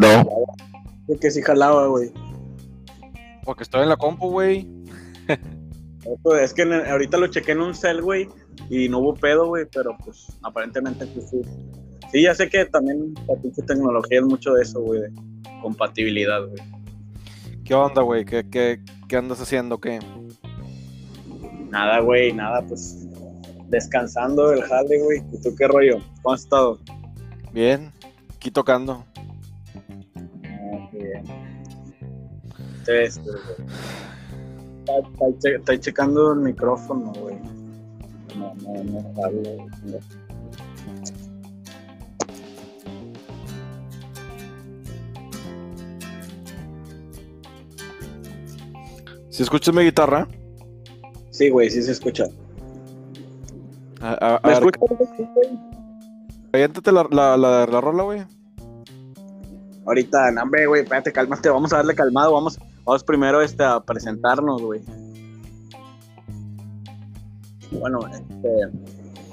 Pero. De que sí jalaba, güey. Porque estoy en la compu, güey. Es que ahorita lo chequé en un cel, güey, y no hubo pedo, güey, pero pues aparentemente pues, sí. Sí, ya sé que también la pinche tecnología es mucho de eso, güey, de compatibilidad, güey. ¿Qué onda, güey? ¿Qué, qué, qué andas haciendo? ¿Qué? Nada, güey, nada, pues descansando del jale, güey. ¿Y tú qué rollo? ¿Cómo has estado? Bien, aquí tocando. Este, Estoy checando el micrófono, güey. No, no, no, hablo. ¿Si escuchas mi guitarra? Sí, güey, sí se escucha. A, a, ¿Me escuchas, la, la, la, la rola, güey. Ahorita, no, güey, espérate, cálmate, vamos a darle calmado, vamos, vamos primero este, a presentarnos, güey. Bueno, este,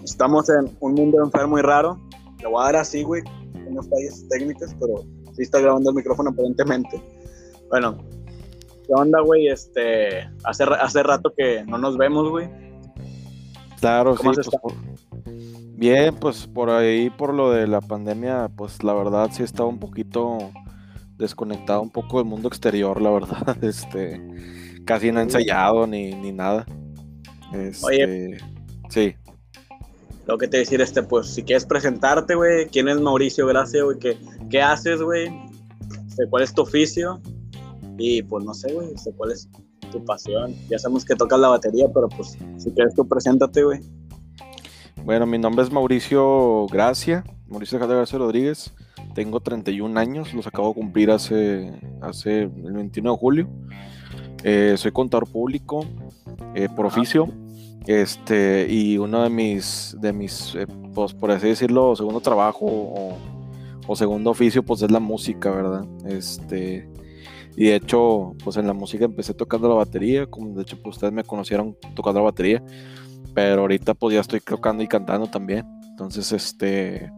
estamos en un mundo enfermo y raro. Le voy a dar así, güey, unas fallas técnicas, pero sí está grabando el micrófono aparentemente. Bueno, ¿Qué onda, güey? Este, hace, hace rato que no nos vemos, güey. Claro, sí. Pues, bien, pues por ahí, por lo de la pandemia, pues la verdad sí estaba un poquito desconectado un poco del mundo exterior, la verdad. Este, casi no he ensayado ni, ni nada. Este, Oye. Sí. Lo que te decir, este, pues, si quieres presentarte, güey, ¿quién es Mauricio Gracia, güey? ¿Qué, ¿Qué haces, güey? Este, ¿Cuál es tu oficio? Y pues no sé, güey, cuál es tu pasión. Ya sabemos que tocas la batería, pero pues si quieres tú preséntate, güey. Bueno, mi nombre es Mauricio Gracia, Mauricio Gracia Rodríguez. Tengo 31 años, los acabo de cumplir hace, hace el 21 de julio. Eh, soy contador público eh, por oficio. Este, y uno de mis, de mis eh, pues por así decirlo, segundo trabajo o, o, segundo oficio, pues es la música, ¿verdad? Este, y de hecho, pues en la música empecé tocando la batería, como de hecho pues ustedes me conocieron tocando la batería, pero ahorita pues ya estoy tocando y cantando también. Entonces, este,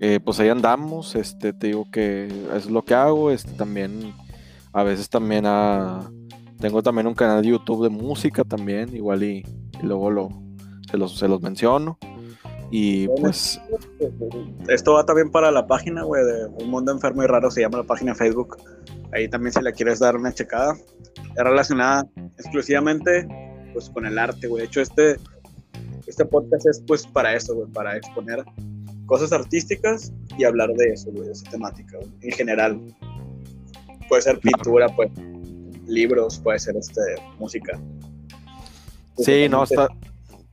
eh, pues ahí andamos, este, te digo que es lo que hago, este también, a veces también ah, tengo también un canal de YouTube de música también, igual y, luego lo, se los, se los menciono. Y pues. Esto va también para la página, güey, de Un Mundo Enfermo y Raro, se llama la página Facebook. Ahí también si le quieres dar una checada. Es relacionada exclusivamente pues con el arte, güey. De hecho, este, este podcast es pues para eso, güey, para exponer cosas artísticas y hablar de eso, güey, de esa temática, en general. Puede ser pintura, pues libros, puede ser este música. Sí, no, está,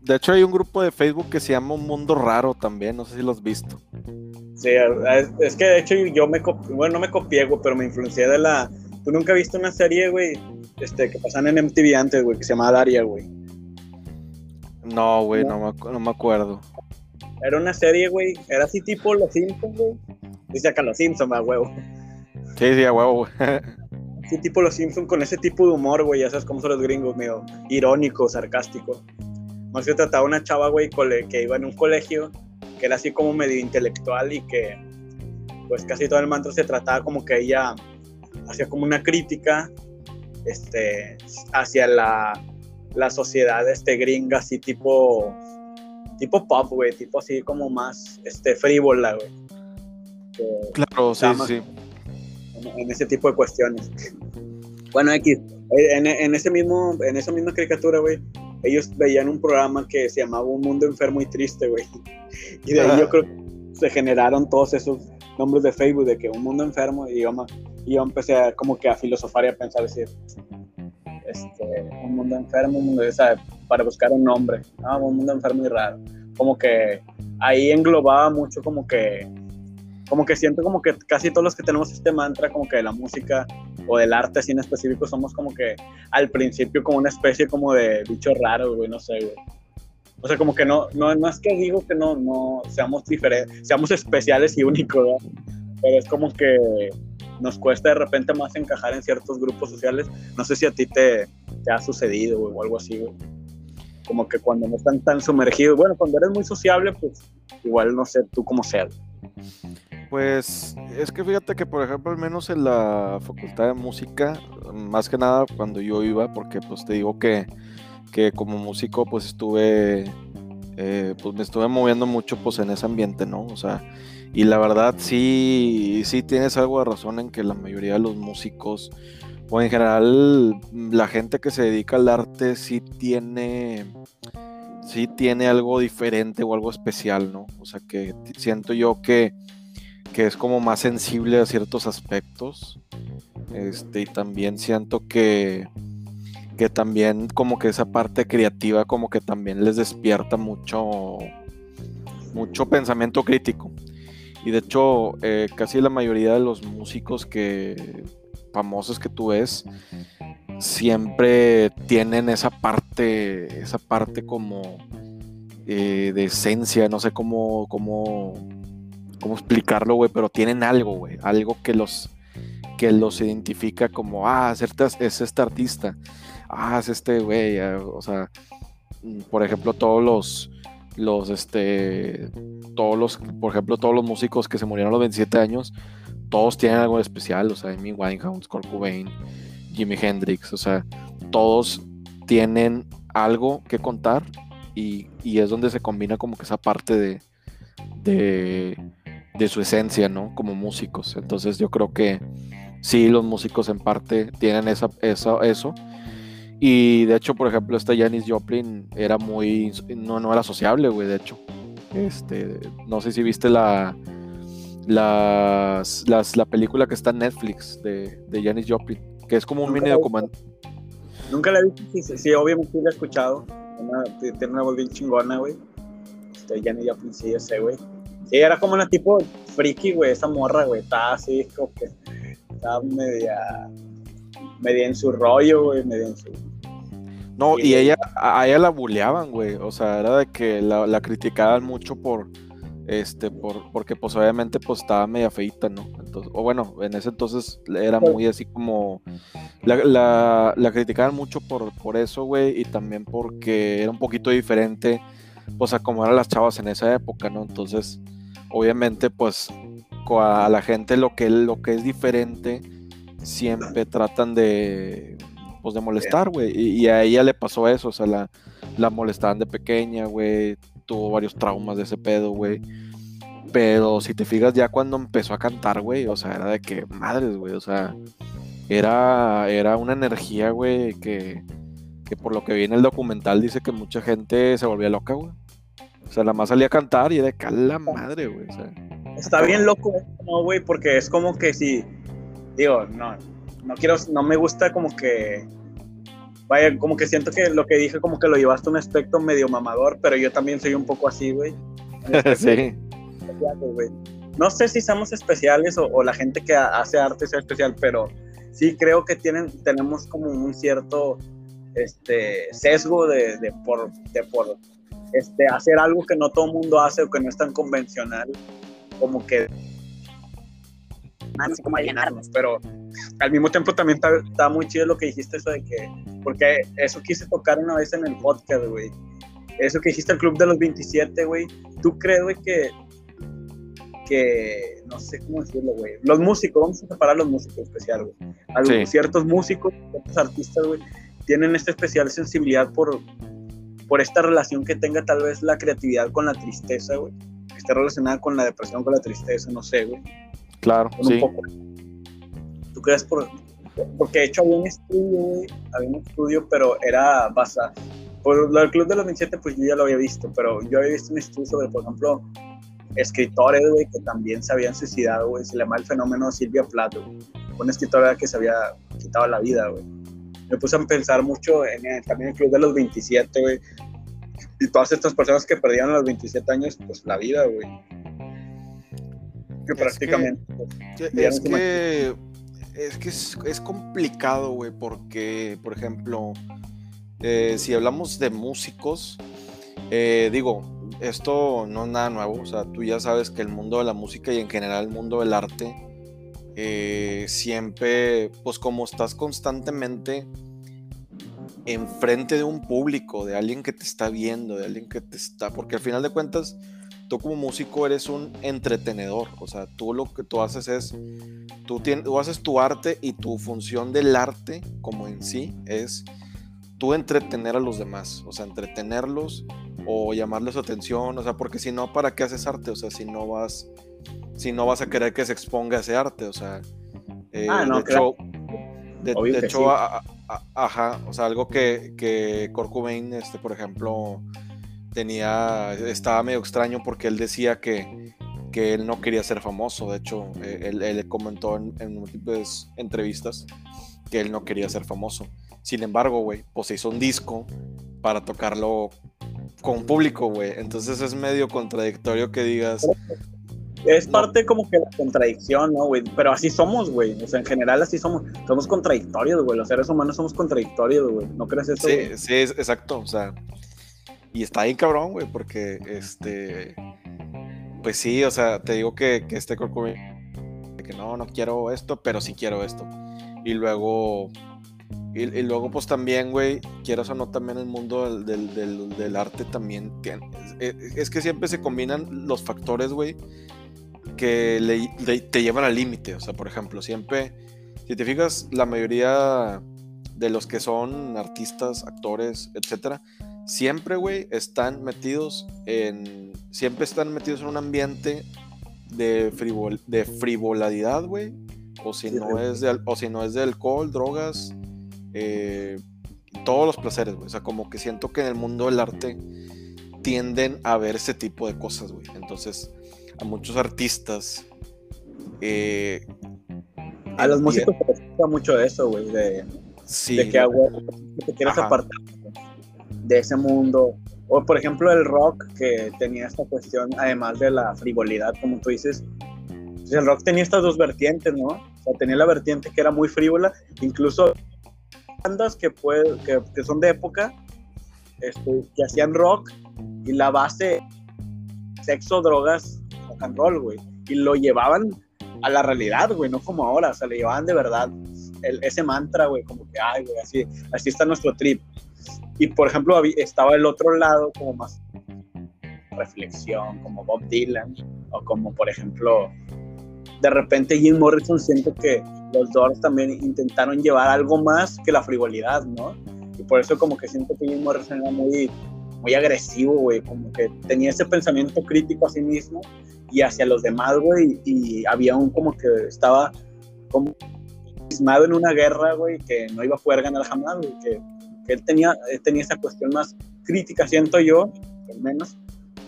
de hecho, hay un grupo de Facebook que se llama Un Mundo Raro también, no sé si lo has visto. Sí, es, que de hecho yo me bueno, no me copié, güey, pero me influencié de la... ¿Tú nunca viste una serie, güey, este, que pasan en MTV antes, güey, que se llamaba Daria, güey? No, güey, no, me, acuerdo. Era una serie, güey, era así tipo Los Simpsons, güey. Dice acá Los Simpsons, a huevo. Sí, sí, a huevo, güey. Así tipo Los Simpsons con ese tipo de humor, güey, ya sabes cómo son los gringos, medio irónico, sarcástico. Más que trataba una chava, güey, que iba en un colegio que era así como medio intelectual y que pues casi todo el mantra se trataba como que ella hacía como una crítica este, hacia la, la sociedad este, gringa, así tipo, tipo pop, güey, tipo así como más este, frívola, güey. Claro, sí, sí. En, ese tipo de cuestiones. Bueno, X, en, en, ese mismo, en esa misma caricatura, güey, ellos veían un programa que se llamaba Un Mundo Enfermo y Triste, güey. Y de ahí yo creo que se generaron todos esos nombres de Facebook de que un mundo enfermo y yo, y yo empecé a, como que a filosofar y a pensar, decir, este, un mundo enfermo, un mundo, para buscar un nombre, un mundo enfermo y raro. Como que ahí englobaba mucho como que como que siento como que casi todos los que tenemos este mantra, como que de la música o del arte así en específico, somos como que al principio como una especie como de bicho raro, güey, no sé, güey. O sea, como que no, no, no es que digo que no, no seamos diferentes, seamos especiales y únicos, ¿verdad? Pero es como que nos cuesta de repente más encajar en ciertos grupos sociales. No sé si a ti te, te ha sucedido, o algo así, güey. Como que cuando no están tan sumergidos, bueno, cuando eres muy sociable, pues igual no sé tú cómo ser. Pues es que fíjate que, por ejemplo, al menos en la facultad de música, más que nada cuando yo iba, porque pues te digo que, que como músico pues estuve, eh, pues me estuve moviendo mucho pues en ese ambiente, ¿no? O sea, y la verdad sí, sí tienes algo de razón en que la mayoría de los músicos, o en general la gente que se dedica al arte sí tiene sí tiene algo diferente o algo especial, ¿no? O sea, que siento yo que, que es como más sensible a ciertos aspectos. Este, y también siento que, que también como que esa parte creativa como que también les despierta mucho, mucho pensamiento crítico. Y de hecho, eh, casi la mayoría de los músicos que famosos que tú ves, siempre tienen esa parte, esa parte como eh, de esencia, no sé cómo, cómo, cómo explicarlo, güey, pero tienen algo, güey, algo que los, que los identifica como, ah, es este artista, ah, es este güey, ah, o sea, por ejemplo, todos los, los, este, todos los, por ejemplo, todos los músicos que se murieron a los 27 años, todos tienen algo especial, o sea, Amy Winehouse, Kurt Cobain, Jimi Hendrix, o sea, todos tienen algo que contar y, es donde se combina como que esa parte de, de, su esencia, ¿no? Como músicos. Entonces yo creo que sí, los músicos en parte tienen esa, eso. Y de hecho, por ejemplo, esta Janis Joplin era muy. No, no era sociable, güey, de hecho. Este, no sé si viste la, las, la película que está en Netflix de, de Janis Joplin que es como un mini documental. Nunca la he visto, sí, obviamente la he escuchado. tiene una voz bien chingona, güey. Este, ni ya sí, ese, güey. Sí, era como una tipo friki, güey, esa morra, güey. Estaba así, como que estaba media, media en su rollo, güey, media en su... No, y, ella, a ella la buleaban, güey. O sea, era de que la, la criticaban mucho por, este, por, porque pues obviamente pues estaba media feita, ¿no? Entonces, o bueno, en ese entonces era muy así como, la, la, criticaban mucho por, por eso, güey, y también porque era un poquito diferente, pues a como eran las chavas en esa época, ¿no? Entonces, obviamente pues a la gente lo que, lo que es diferente, siempre tratan de, pues de molestar, güey, y, a ella le pasó eso, o sea, la, la molestaban de pequeña, güey, tuvo varios traumas de ese pedo, güey. Pero si te fijas ya cuando empezó a cantar, güey, o sea, era de que madres, güey, o sea, era, era una energía, güey, que, que por lo que vi en el documental dice que mucha gente se volvía loca, güey. O sea, la más salía a cantar y era de cala madre, güey. O sea, Está bien loco, ¿no, güey? Porque es como que si, digo, no, no quiero, no me gusta como que vaya, como que siento que lo que dije como que lo llevaste a un aspecto medio mamador, pero yo también soy un poco así, güey. sí. No sé si somos especiales o, la gente que hace arte sea especial, pero sí creo que tienen, tenemos como un cierto este, sesgo de, de por, de por este, hacer algo que no todo el mundo hace o que no es tan convencional, como que... No sé cómo alienarnos, pero al mismo tiempo también está, muy chido lo que dijiste, eso de que, porque eso quise tocar una vez en el podcast, güey. Eso que dijiste el Club de los 27, güey. ¿Tú crees, güey, que, que, no sé cómo decirlo, güey? Los músicos, vamos a separar los músicos especial, güey. Algunos, Ciertos músicos, ciertos artistas, güey, tienen esta especial sensibilidad por, por esta relación que tenga tal vez la creatividad con la tristeza, güey. Que esté relacionada con la depresión, con la tristeza, no sé, güey. Claro, sí. Poco ¿Tú crees por.? Porque de hecho había un estudio, había un estudio, pero era basado. Por lo del Club de los 27, pues yo ya lo había visto, pero yo había visto un estudio sobre, por ejemplo, escritores, güey, que también se habían suicidado, güey. Se llama el fenómeno Silvia Plath, güey. Una escritora que se había quitado la vida, güey. Me puse a pensar mucho en también el Club de los 27, güey. Y todas estas personas que perdieron a los 27 años, pues la vida, güey. Que prácticamente. es que es que es, complicado, güey, porque, por ejemplo, eh, si hablamos de músicos, eh, digo, esto no es nada nuevo, o sea, tú ya sabes que el mundo de la música y en general el mundo del arte, eh, siempre, pues como estás constantemente enfrente de un público, de alguien que te está viendo, de alguien que te está, porque al final de cuentas, tú como músico eres un entretenedor, o sea, tú lo que tú haces es, tú, tienes, tú haces tu arte y tu función del arte como en sí es tú entretener a los demás, o sea, entretenerlos o llamarles atención, o sea, porque si no, ¿para qué haces arte? O sea, si no vas, si no vas a querer que se exponga ese arte, o sea, eh, Ah, no, de claro. hecho, de, Obvio de que hecho, sí. a- a- a- ajá, o sea, algo que, que Kurt Cobain, este, por ejemplo, tenía, estaba medio extraño porque él decía que, que él no quería ser famoso, de hecho, eh, él, él comentó en, en múltiples entrevistas que él no quería ser famoso. Sin embargo, güey, pues se hizo un disco para tocarlo con público, güey. Entonces es medio contradictorio que digas, Es No. parte como que la contradicción, ¿no, güey? Pero así somos, güey. O sea, en general así somos. Somos contradictorios, güey. Los seres humanos somos contradictorios, güey. ¿No crees eso? sí, güey? sí, es- exacto, o sea, y está ahí cabrón, güey, porque este, pues sí, o sea, te digo que, que este Kurt de que no, no quiero esto, pero sí quiero esto. Y luego, y, luego pues también, güey, quieras o no, también el mundo del, del- arte también tiene, es, es que siempre se combinan los factores, güey, que te llevan al límite, o sea, por ejemplo, siempre, si te fijas, la mayoría de los que son artistas, actores, etcétera, siempre, güey, están metidos en. Siempre están metidos en un ambiente de, frivol, de frivolidad, güey. O si Sí, no es de, o si no es de alcohol, drogas, eh, todos los placeres, güey. O sea, como que siento que en el mundo del arte tienden a ver ese tipo de cosas, güey. Entonces, a muchos artistas. eh, A los músicos les gusta mucho eso, güey. De, Sí, de que te quieres Ajá. apartar de ese mundo. O por ejemplo el rock que tenía esta cuestión, además de la frivolidad, como tú dices, pues el rock tenía estas dos vertientes, ¿no? O sea, tenía la vertiente que era muy frívola, incluso bandas que, puede, que, que son de época, este, que hacían rock y la base, sexo, drogas, rock and roll, güey. Y lo llevaban a la realidad, güey, no como ahora, o sea, le llevaban de verdad el- ese mantra, güey, como que, ay, güey, así, así está nuestro trip. Y por ejemplo, estaba el otro lado como más reflexión, como Bob Dylan, o como por ejemplo, de repente Jim Morrison siento que los Doors también intentaron llevar algo más que la frivolidad, ¿no? Y por eso como que siento que Jim Morrison era muy, muy agresivo, güey, como que tenía ese pensamiento crítico a sí mismo y hacia los demás, güey, y había un como que estaba como en una guerra, güey, que no iba a poder ganar jamás, güey, que, él tenía, tenía esa cuestión más crítica, siento yo, al menos,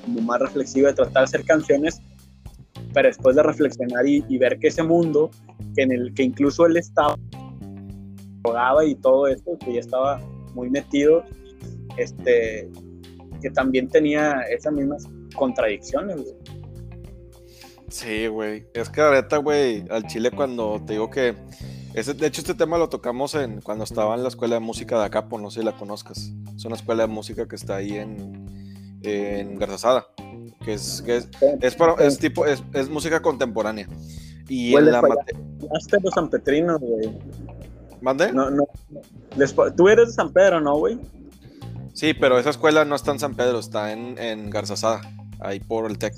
como más reflexiva de tratar de hacer canciones, pero después de reflexionar y, ver que ese mundo, en el que incluso él estaba, jugaba y todo esto, que ya estaba muy metido, este, que también tenía esas mismas contradicciones. Sí, güey. Es que ahorita, güey, al chile cuando te digo que... De hecho, este tema lo tocamos en, cuando estaba en la escuela de música de Acapo, no sé si la conozcas. Es una escuela de música que está ahí en, en Garzasada. Que es, que es, es, para- es tipo, es, es música contemporánea. Y en la Hasta los sanpetrinos, güey. ¿Mande? No, no. les- tú eres de San Pedro, ¿no, güey? Sí, pero esa escuela no está en San Pedro, está en, en Garzasada, ahí por el TEC.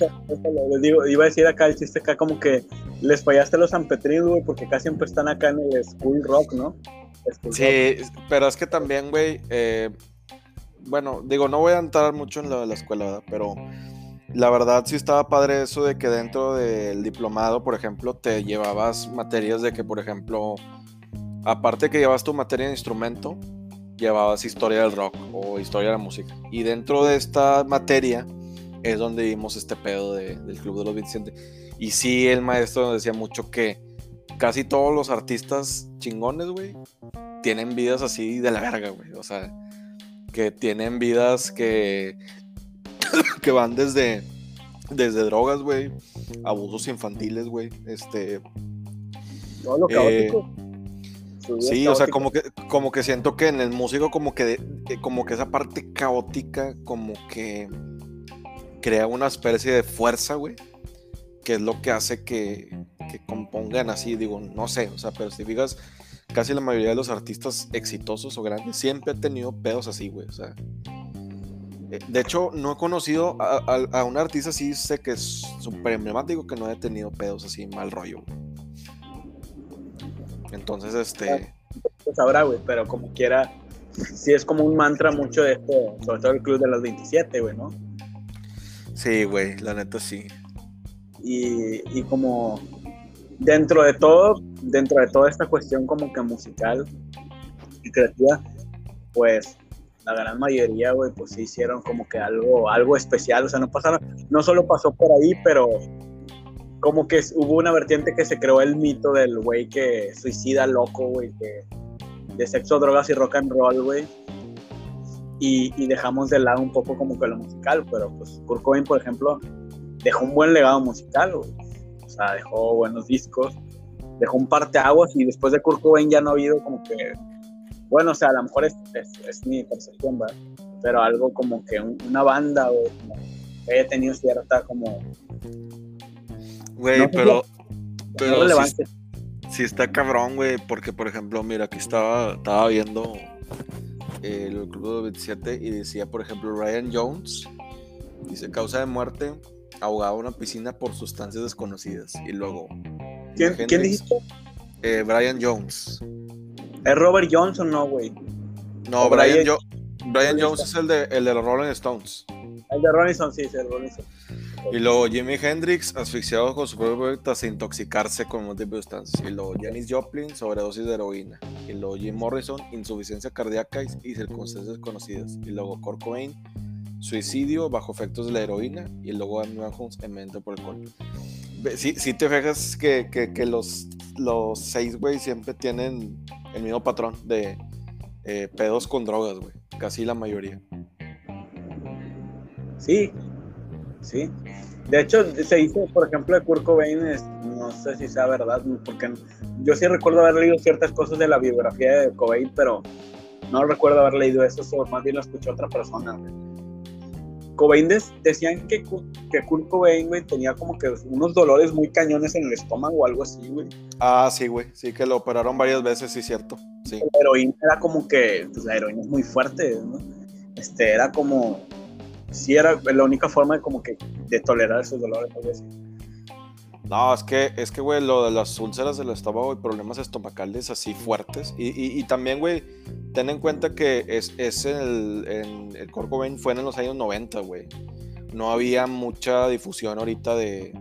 Les digo, iba a decir acá el chiste acá como que les fallaste a los sanpetrinos, güey, porque acá siempre están acá en el school rock, ¿no? School rock. Sí, pero es que también, güey, eh, bueno, digo, no voy a entrar mucho en lo de la escuela, ¿verdad? Pero la verdad sí estaba padre eso de que dentro del diplomado, por ejemplo, te llevabas materias de que, por ejemplo, aparte que llevas tu materia de instrumento, llevabas historia del rock o historia de la música. Y dentro de esta materia es donde vimos este pedo de- del Club de los 27. Y sí, el maestro nos decía mucho que casi todos los artistas chingones, güey, tienen vidas así de la verga, güey. O sea, que tienen vidas que, que van desde, desde drogas, güey, abusos infantiles, güey. Este, Todo lo eh, caótico. Vida sí, o sea, como que, como que siento que en el músico, como que, eh, como que esa parte caótica, como que crea una especie de fuerza, güey, que es lo que hace que, que compongan así, digo, no sé, o sea, pero si fijas, casi la mayoría de los artistas exitosos o grandes siempre han tenido pedos así, güey, o sea, Eh, de hecho, no he conocido a, un artista así, sé que es súper emblemático, que no haya tenido pedos así, mal rollo. Entonces, este... Pues ahora, güey, pero como quiera, sí es como un mantra mucho de esto, sobre todo el club de los 27, güey, ¿no? Sí, güey, la neta sí. Y, y como dentro de todo, dentro de toda esta cuestión como que musical y creativa, pues la gran mayoría, güey, pues sí hicieron como que algo, algo especial, o sea, no pasaron, no solo pasó por ahí, pero como que hubo una vertiente que se creó el mito del güey que suicida loco, güey, de sexo, drogas y rock and roll, güey. Y, y, dejamos de lado un poco como que lo musical, pero pues Kurt Cobain, por ejemplo, dejó un buen legado musical, güey. O sea, dejó buenos discos, dejó un par de aguas y después de Kurt Cobain ya no ha habido como que bueno, o sea, a lo mejor es, es, mi percepción, ¿verdad? Pero algo como que una banda, o que haya tenido cierta como... Güey, pero... pero sí, está cabrón, güey, porque por ejemplo, mira, aquí estaba, estaba viendo el Club de 27 y decía, por ejemplo, Ryan Jones, dice, causa de muerte, ahogado en una piscina por sustancias desconocidas. Y luego... ¿Quién, ¿quién dijiste? Eh, Brian Jones. ¿Es Robert Johnson no, güey? No, Brian, Brian, Jones es el de, el de los Rolling Stones. El de Rolling Stones, sí, es el Rolling Stones. Y luego Jimi Hendrix, asfixiado con su propio proyecto hasta intoxicarse con múltiples sustancias. Y luego Janis Joplin, sobredosis de heroína. Y luego Jim Morrison, insuficiencia cardíaca y, circunstancias desconocidas. Y luego Kurt Cobain, suicidio bajo efectos de la heroína. Y luego Amy Winehouse, envenenamiento por alcohol. Si sí, te fijas que, que, que los, los seis, güey, siempre tienen el mismo patrón de eh, pedos con drogas, güey. Casi la mayoría. Sí, sí. De hecho, se dice, por ejemplo, de Kurt Cobain, no sé si sea verdad, porque yo sí recuerdo haber leído ciertas cosas de la biografía de Cobain, pero no recuerdo haber leído eso, o más bien lo escuché otra persona. Cobain decían que, que Kurt Cobain, güey, tenía como que unos dolores muy cañones en el estómago o algo así, güey. Ah, sí, güey, sí, que lo operaron varias veces, sí, cierto. Sí. La heroína era como que, pues la heroína es muy fuerte, ¿no? Este, era como, sí, era la única forma de como que, de tolerar esos dolores. No, es que, es que, güey, lo de las úlceras del estómago y problemas estomacales así fuertes. Y, y, y también, güey, ten en cuenta que es, es el, en, el fue en los años 90, güey. No había mucha difusión ahorita de,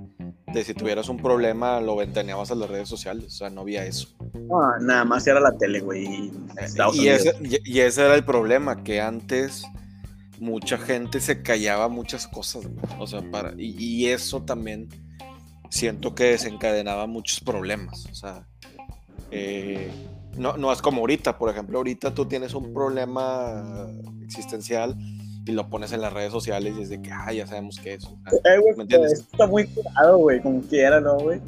de si tuvieras un problema, lo ventaneabas a las redes sociales. O sea, no había eso. No, nada más era la tele, güey. Y, ese, y, ese era el problema, que antes mucha gente se callaba muchas cosas, güey. O sea, para, y, y eso también siento que desencadenaba muchos problemas. O sea, eh, no, no es como ahorita, por ejemplo, ahorita tú tienes un problema existencial y lo pones en las redes sociales y es de que, ah, ya sabemos qué es. Eh, ¿Me entiendes? Está muy curado, güey, como quiera, ¿no, güey?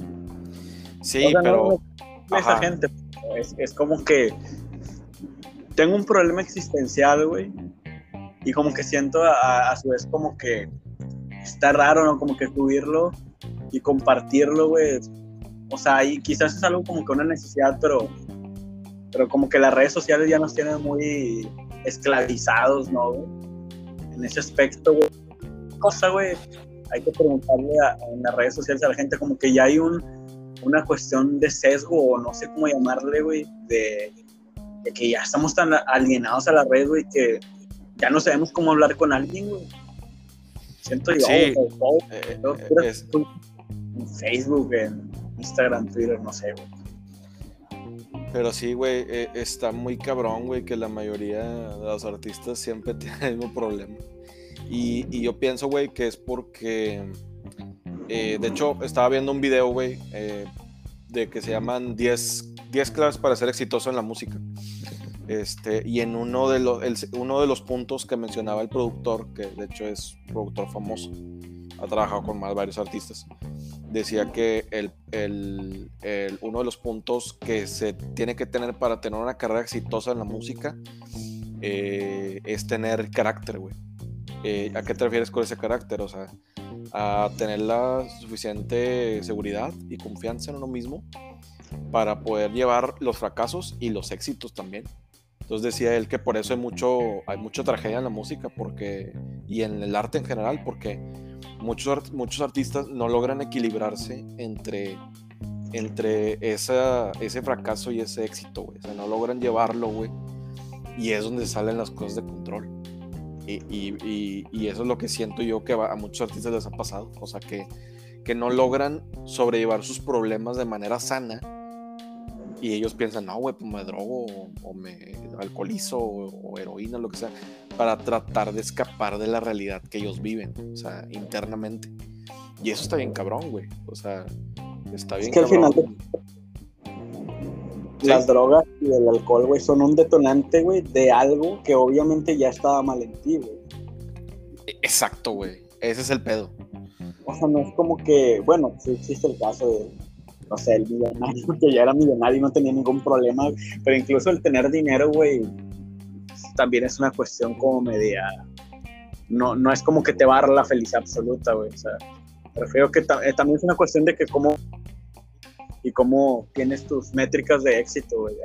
Sí, pero... esa gente, es, es como que tengo un problema existencial, güey, y como que siento a, a, su vez como que está raro, ¿no? Como que subirlo y compartirlo, güey. O sea, y quizás es algo como que una necesidad, pero pero como que las redes sociales ya nos tienen muy esclavizados, ¿no? En ese aspecto, güey. Cosa, güey, hay que preguntarle en las redes sociales a la gente como que ya hay un, una cuestión de sesgo o no sé cómo llamarle, güey, de, que ya estamos tan alienados a la red, güey, que ya no sabemos cómo hablar con alguien, güey. Siento yo, sí. en Facebook, en Instagram, Twitter, no sé, güey. Pero sí, güey, eh, está muy cabrón, güey, que la mayoría de los artistas siempre tienen el mismo problema. Y, yo pienso, güey, que es porque, eh, de hecho, estaba viendo un video, güey, de que se llaman 10, 10 claves para ser exitoso en la música. Este, y en uno de, los, puntos que mencionaba el productor, que de hecho es productor famoso, ha trabajado con varios artistas, decía que uno de los puntos que se tiene que tener para tener una carrera exitosa en la música eh, es tener carácter, güey. Eh, ¿A qué te refieres con ese carácter? O sea, a tener la suficiente seguridad y confianza en uno mismo para poder llevar los fracasos y los éxitos también. Entonces decía él que por eso hay mucho, hay mucha tragedia en la música porque, y en el arte en general, porque muchos, muchos artistas no logran equilibrarse entre, entre esa, ese fracaso y ese éxito, güey. O sea, no logran llevarlo, güey. Y es donde salen las cosas de control. Y, y, y, eso es lo que siento yo que a muchos artistas les ha pasado. O sea, que, que no logran sobrellevar sus problemas de manera sana y ellos piensan, no, güey, pues me drogo o, me alcoholizo o, heroína, lo que sea, para tratar de escapar de la realidad que ellos viven, o sea, internamente. Y eso está bien cabrón, güey. O sea, está bien es que Al final Las drogas y el alcohol, güey, son un detonante, güey, de algo que obviamente ya estaba mal en ti, güey. E, exacto, güey. Ese es el pedo. O sea, no es como que, bueno, sí existe el caso de no sé, el millonario, que ya era millonario y no tenía ningún problema, pero incluso el tener dinero, güey, también es una cuestión como media, no, no es como que te va a dar la felicidad absoluta, güey, o sea, prefiero que eh, también es una cuestión de que cómo y cómo tienes tus métricas de éxito, güey,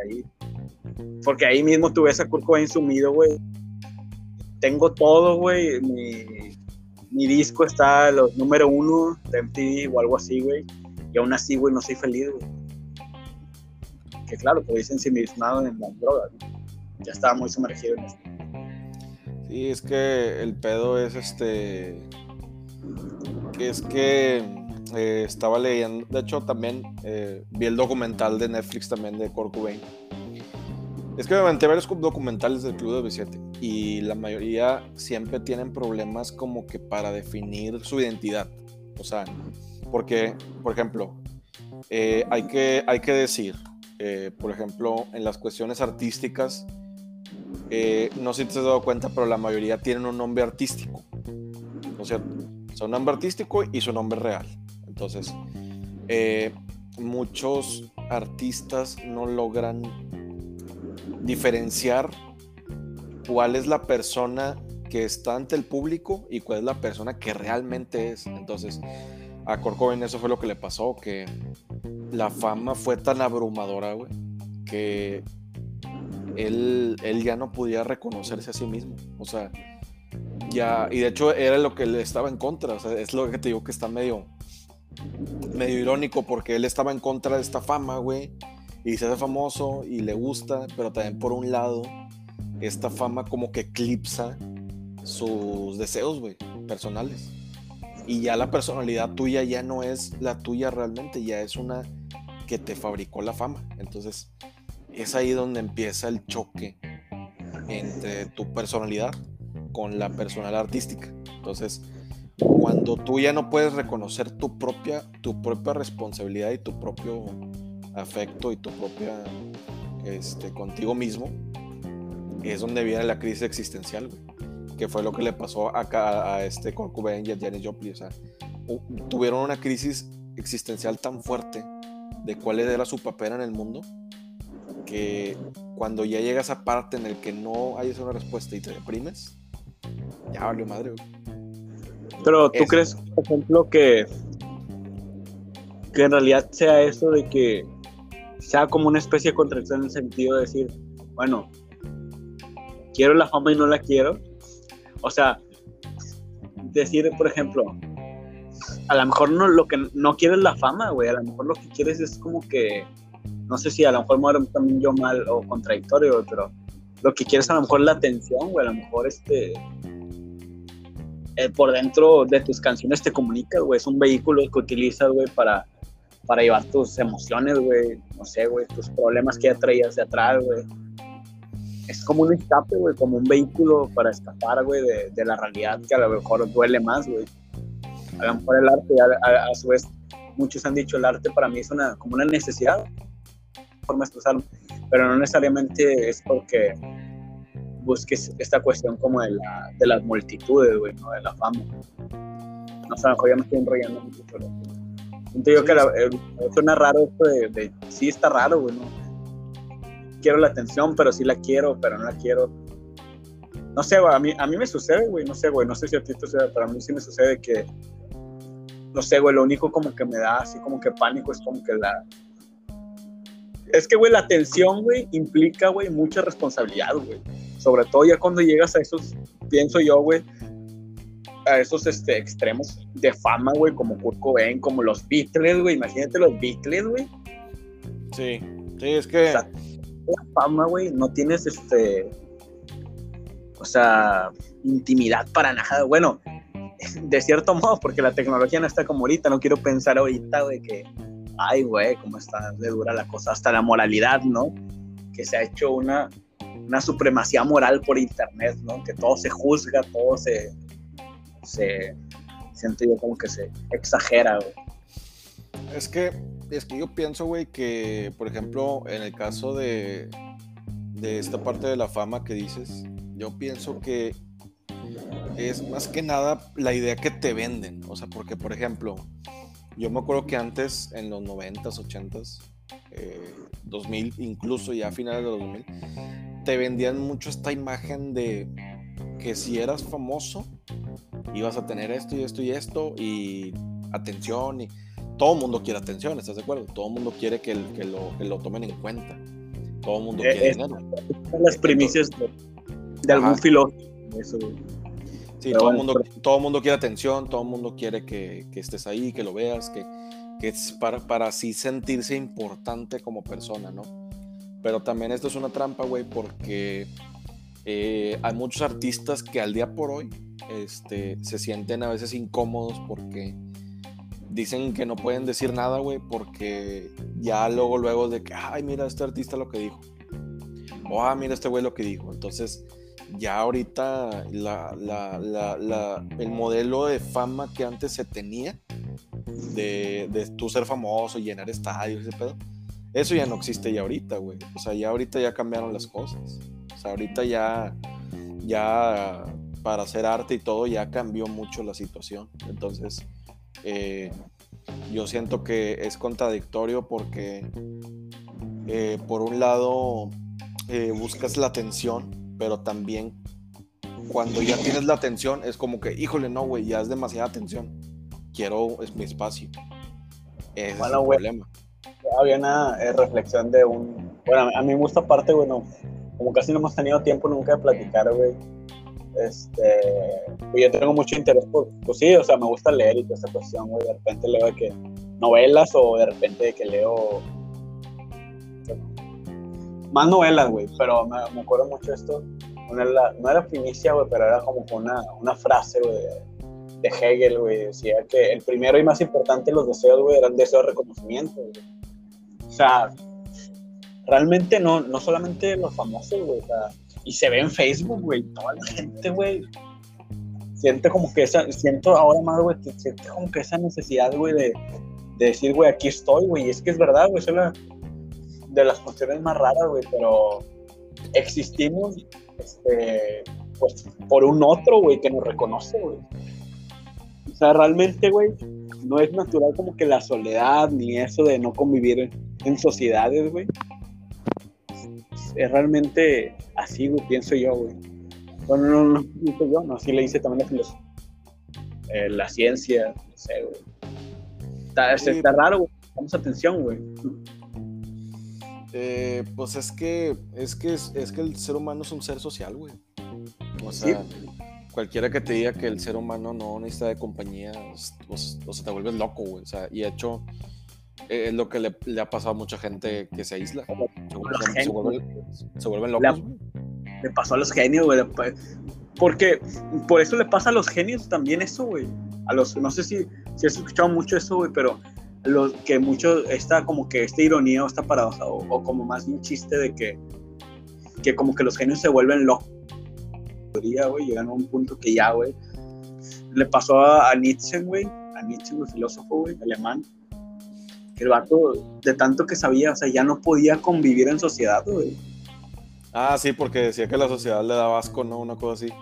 porque ahí mismo tú ves a Kurt Cobain sumido, güey, tengo todo, güey, mi, mi disco está los número uno de MTV o algo así, güey y aún así, güey, no soy feliz, güey. Que claro, pues dicen ensimismado en las drogas, Ya estaba muy sumergido en esto. Sí, es que el pedo es este. Es que eh, estaba leyendo. De hecho, también eh, vi el documental de Netflix también de Kurt Es que me aventé varios documentales del Club de B7 y la mayoría siempre tienen problemas como que para definir su identidad. O sea, porque, por ejemplo, eh, hay, que, hay que decir, eh, por ejemplo, en las cuestiones artísticas, eh, no sé si te has dado cuenta, pero la mayoría tienen un nombre artístico. ¿No es cierto? O un nombre artístico y su nombre real. Entonces, muchos artistas no logran diferenciar cuál es la persona que está ante el público y cuál es la persona que realmente es. Entonces, a Corcoven eso fue lo que le pasó, que la fama fue tan abrumadora, güey, que él, él ya no podía reconocerse a sí mismo. O sea, ya, y de hecho era lo que le estaba en contra, o sea, es lo que te digo que está medio, medio irónico porque él estaba en contra de esta fama, güey, y se hace famoso y le gusta, pero también por un lado, esta fama como que eclipsa sus deseos, güey, personales y ya la personalidad tuya ya no es la tuya realmente, ya es una que te fabricó la fama. Entonces, es ahí donde empieza el choque entre tu personalidad con la personalidad artística. Entonces, cuando tú ya no puedes reconocer tu propia, tu propia responsabilidad y tu propio afecto y tu propia este, contigo mismo, es donde viene la crisis existencial, que fue lo que le pasó acá a este Kurt y a Janis Joplin. O sea, tuvieron una crisis existencial tan fuerte de cuál era su papel en el mundo que cuando ya llegas a parte en el que no hay una respuesta y te deprimes, ya valió madre. Pero tú crees, por ejemplo, que, que en realidad sea eso de que sea como una especie de contracción en el sentido de decir, bueno, quiero la fama y no la quiero, o sea, decir, por ejemplo, a lo mejor no, lo que no quieres la fama, güey, a lo mejor lo que quieres es como que, no sé si a lo mejor muero también yo mal o contradictorio, pero lo que quieres a lo mejor la atención, güey, a lo mejor este, eh, por dentro de tus canciones te comunicas, güey, es un vehículo que utilizas, güey, para, para llevar tus emociones, güey, no sé, güey, tus problemas que ya traías de atrás, güey es como un escape, güey, como un vehículo para escapar, güey, de, la realidad que a lo mejor duele más, güey. A lo mejor el arte, a, su vez, muchos han dicho el arte para mí es una, como una necesidad, forma de pero no necesariamente es porque busques esta cuestión como de, la, de las multitudes, güey, ¿no? De la fama. No sé, a lo mejor ya me estoy enrollando mucho, pero siento yo que eh, suena raro esto de, de, sí está raro, güey, ¿no? Quiero la atención, pero sí la quiero, pero no la quiero. No sé, güey, a mí, a mí me sucede, güey, no sé, güey, no sé si a ti te sucede, pero a mí sí me sucede que, no sé, güey, lo único como que me da así como que pánico es como que la, Es que, güey, la atención, güey, implica, güey, mucha responsabilidad, güey. Sobre todo ya cuando llegas a esos, pienso yo, güey, a esos este, extremos de fama, güey, como Kurt Cobain, como los Beatles, güey. Imagínate los Beatles, güey. Sí, sí, es que. Fama, güey, no tienes este. O sea, intimidad para nada. Bueno, de cierto modo, porque la tecnología no está como ahorita. No quiero pensar ahorita, güey, que. Ay, güey, cómo está de dura la cosa. Hasta la moralidad, ¿no? Que se ha hecho una, una supremacía moral por internet, ¿no? Que todo se juzga, todo se se siento yo como que se exagera, güey. Es que, es que yo pienso, güey, que, por ejemplo, en el caso de, de esta parte de la fama que dices, yo pienso que es más que nada la idea que te venden. O sea, porque, por ejemplo, yo me acuerdo que antes, en los 90s, 80s, 2000, incluso ya a finales de 2000, te vendían mucho esta imagen de que si eras famoso, ibas a tener esto y esto y esto y atención y todo el mundo quiere atención, ¿estás de acuerdo? Todo el mundo quiere que, que, lo, que lo, tomen en cuenta. Todo el mundo quiere dinero. las primicias de, de algún filósofo. Eso, sí, todo el, mundo, todo el mundo quiere atención, todo el mundo quiere que, que estés ahí, que lo veas, que, que es para, para así sentirse importante como persona, ¿no? Pero también esto es una trampa, güey, porque eh, hay muchos artistas que al día por hoy este, se sienten a veces incómodos porque dicen que no pueden decir nada, güey, porque ya luego, luego de que, ay, mira este artista lo que dijo. O, ah, mira este güey lo que dijo. Entonces, ya ahorita la, la, la, el modelo de fama que antes se tenía, de, de tú ser famoso, llenar estadios, ese pedo, eso ya no existe ya ahorita, güey. O sea, ya ahorita ya cambiaron las cosas. O sea, ahorita ya, ya para hacer arte y todo ya cambió mucho la situación. Entonces, eh, yo siento que es contradictorio porque eh, por un lado eh, buscas la atención, pero también cuando ya tienes la atención es como que, híjole, no, güey, ya es demasiada atención. Quiero es mi espacio. Ese es el problema. Había una reflexión de un... Bueno, a mí me gusta aparte, bueno, como casi no hemos tenido tiempo nunca de platicar, güey este, pues yo tengo mucho interés por, pues sí, o sea, me gusta leer y toda esta cuestión, güey, de repente leo de que novelas o de repente que leo más novelas, güey, pero me, acuerdo mucho esto, no era, no era primicia, güey, pero era como una, una frase, güey, de, Hegel, güey, decía que el primero y más importante de los deseos, güey, eran deseos de reconocimiento, güey. O sea, realmente no, no solamente los famosos, güey, o sea, y se ve en Facebook, güey, toda la gente, güey, siente como que esa, siento ahora más, güey, que siente como que esa necesidad, güey, de, de, decir, güey, aquí estoy, güey, y es que es verdad, güey, es una de las cuestiones más raras, güey, pero existimos, este, pues, por un otro, güey, que nos reconoce, güey. O sea, realmente, güey, no es natural como que la soledad ni eso de no convivir en, en sociedades, güey. Es realmente así, güey, pienso yo, güey. Bueno, no, no, no, yo, no, así le hice también la eh, la ciencia, no sé, güey. Está, está raro, güey, damos atención, güey. Eh, pues es que, es que, es, que el ser humano es un ser social, güey. O sea, cualquiera que te diga que el ser humano no necesita de compañía, o, o sea, te vuelves loco, güey. O sea, y de hecho, eh, es lo que le, ha pasado a mucha gente que se aísla. Se, vuelven, locos. Le, pasó a los genios, güey. Porque por eso le pasa a los genios también eso, güey. A los, no sé si, si has escuchado mucho eso, güey, pero los que mucho está como que esta ironía o esta paradoja, o, como más un chiste de que, que como que los genios se vuelven locos. güey, llegan a un punto que ya, güey. Le pasó a, a Nietzsche, güey, a Nietzsche, el filósofo, güey, alemán el vato, de tanto que sabía, o sea, ya no podía convivir en sociedad, güey. Ah, sí, porque decía que la sociedad le daba asco, ¿no? Una cosa así.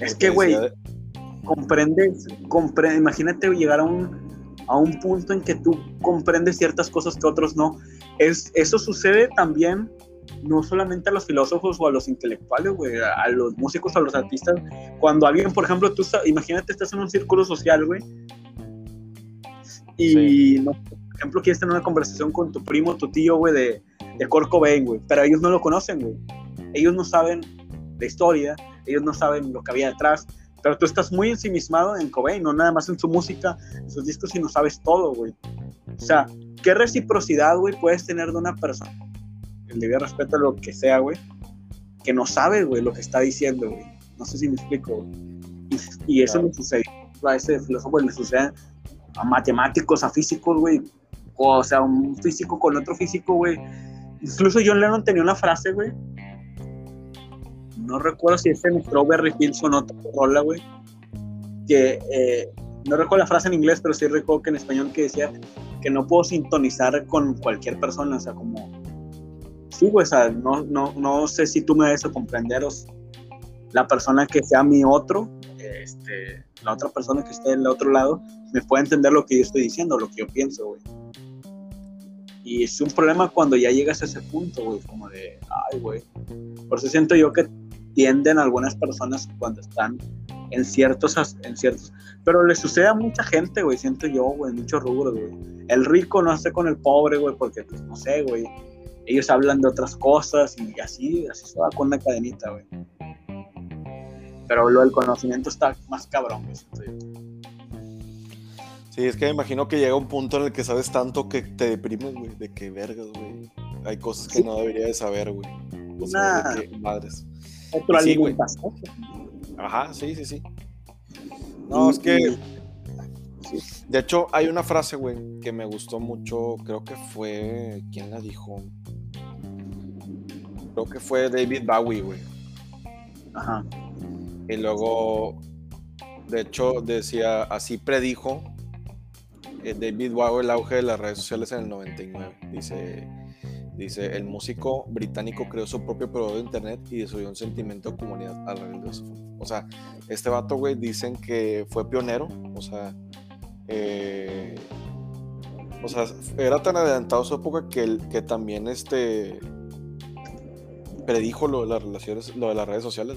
Es que, güey, comprendes, comprende, imagínate llegar a un, a un punto en que tú comprendes ciertas cosas que otros no. Es, eso sucede también no solamente a los filósofos o a los intelectuales, güey, a los músicos, a los artistas. Cuando alguien, por ejemplo, tú imagínate, estás en un círculo social, güey, y no ejemplo, quieres tener una conversación con tu primo, tu tío, güey, de, de Kurt Cobain, güey, pero ellos no lo conocen, güey. Ellos no saben la historia, ellos no saben lo que había detrás, pero tú estás muy ensimismado en Cobain, no nada más en su música, en sus discos y no sabes todo, güey. O sea, ¿qué reciprocidad, güey, puedes tener de una persona? El debido respeto a lo que sea, güey, que no sabe, güey, lo que está diciendo, güey. No sé si me explico, güey. Y, y eso le sucede a ese filósofo, le sucede a matemáticos, a físicos, güey. O sea, un físico con otro físico, güey. Incluso John Lennon tenía una frase, güey. No recuerdo si es en Strawberry Fields o otra rola, güey. Que eh, no recuerdo la frase en inglés, pero sí recuerdo que en español que decía que no puedo sintonizar con cualquier persona, o sea, como... Sí, güey, o sea, no, no, no sé si tú me debes a comprenderos la persona que sea mi otro, este, la otra persona que esté en el otro lado, me puede entender lo que yo estoy diciendo, lo que yo pienso, güey. Y es un problema cuando ya llegas a ese punto, güey, como de, ay, güey. Por eso siento yo que tienden algunas personas cuando están en ciertos, en ciertos, pero le sucede a mucha gente, güey, siento yo, güey, muchos rubros, güey. El rico no hace con el pobre, güey, porque, pues, no sé, güey, ellos hablan de otras cosas y así, así se va con una cadenita, güey. Pero lo del conocimiento está más cabrón, güey, siento yo. Sí, es que me imagino que llega un punto en el que sabes tanto que te deprimes, güey, de que vergas, güey. Hay cosas que no debería de saber, güey. O sea, de que madres. Sí, güey. Ajá, sí, sí, sí. No, es que. De hecho, hay una frase, güey, que me gustó mucho. Creo que fue. ¿Quién la dijo? Creo que fue David Bowie, güey. Ajá. Y luego, de hecho, decía, así predijo David Bowie el auge de las redes sociales en el 99. Dice, dice, el músico británico creó su propio proveedor de internet y desarrolló un sentimiento de comunidad alrededor de eso. O sea, este vato, güey, dicen que fue pionero. O sea, eh, o sea, era tan adelantado su época que, que también este predijo lo de las relaciones, lo de las redes sociales,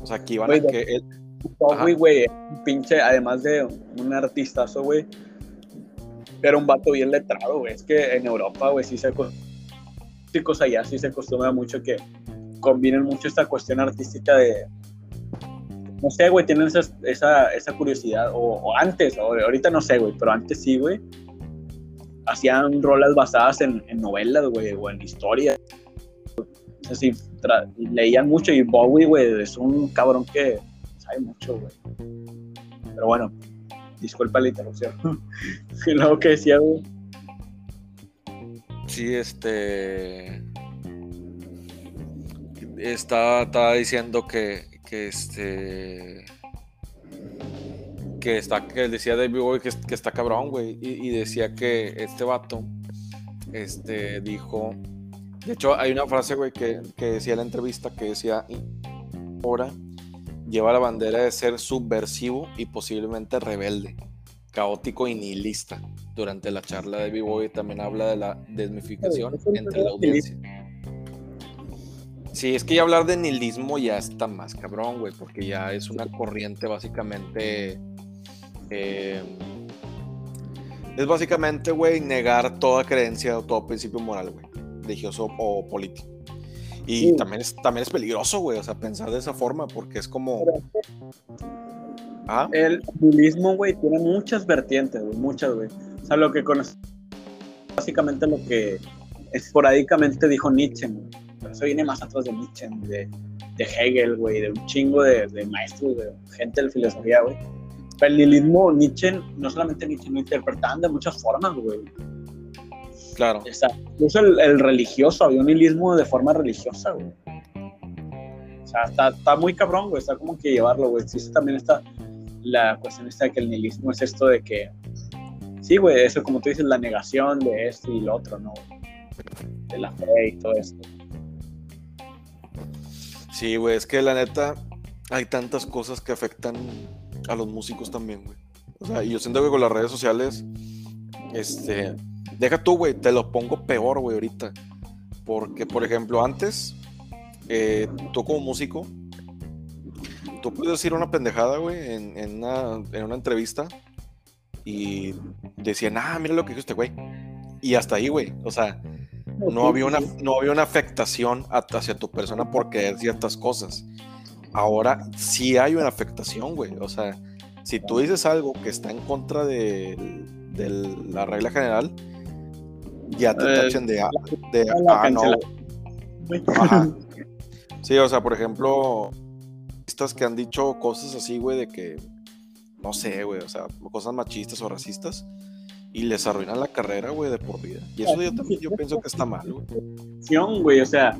O sea, que iban a que él. güey, pinche, además de un artistazo, güey, era un vato bien letrado, güey. Es que en Europa, güey, sí se chicos allá sí se acostumbra mucho que combinen mucho esta cuestión artística de no sé, güey, tienen esa, esa, esa curiosidad, o, antes, o ahorita no sé, güey, pero antes sí, güey, hacían rolas basadas en, en novelas, güey, o en historia. Así, leían mucho y Bowie, güey, es un cabrón que sabe mucho, güey. Pero bueno, Disculpa la interrupción. luego que decía. Sí, este. Estaba, diciendo que, que este. Que está, que decía David Bowie que, que está cabrón, güey. Y, decía que este vato, este, dijo. De hecho, hay una frase, güey, que, que decía en la entrevista que decía. Ahora lleva la bandera de ser subversivo y posiblemente rebelde, caótico y nihilista. Durante la charla de B-Boy también habla de la desmificación entre la audiencia. Sí, es que ya hablar de nihilismo ya está más cabrón, güey, porque ya es una corriente básicamente... Eh, es básicamente, güey, negar toda creencia o todo principio moral, güey, religioso o político. Y también, es, también es peligroso, güey, o sea, pensar de esa forma, porque es como... ¿Ah? El budismo, güey, tiene muchas vertientes, güey, muchas, güey. O sea, lo que conoce, básicamente lo que esporádicamente dijo Nietzsche, güey. Pero eso viene más atrás de Nietzsche, de, de Hegel, güey, de un chingo de, de maestros, de gente de filosofía, güey. Pero el nihilismo, Nietzsche, no solamente Nietzsche, lo interpretaban de muchas formas, güey. Claro. incluso el, religioso, había un nihilismo de forma religiosa, güey. O sea, está, muy cabrón, güey. Está como que llevarlo, güey. Sí, también está la cuestión esta de que el nihilismo es esto de que. Sí, güey, eso como tú dices, la negación de esto y lo otro, ¿no? De la fe y todo esto. Sí, güey, es que la neta hay tantas cosas que afectan a los músicos también, güey. O sea, y yo siento que con las redes sociales, este, Deja tú, güey, te lo pongo peor, güey, ahorita. Porque, por ejemplo, antes, eh, tú como músico, tú puedes decir una pendejada, güey, en, una, entrevista y decían, ah, mira lo que dijo este güey. Y hasta ahí, güey. O sea, no había una, no había una afectación hacia tu persona por creer ciertas cosas. Ahora sí hay una afectación, güey. O sea, si tú dices algo que está en contra de, la regla general, ya te eh, tachen de, de ah, no. Sí, o sea, por ejemplo, estas que han dicho cosas así, güey, de que, no sé, güey, o sea, cosas machistas o racistas, y les arruinan la carrera, güey, de por vida. Y eso yo también yo pienso que está mal, güey. güey, o sea,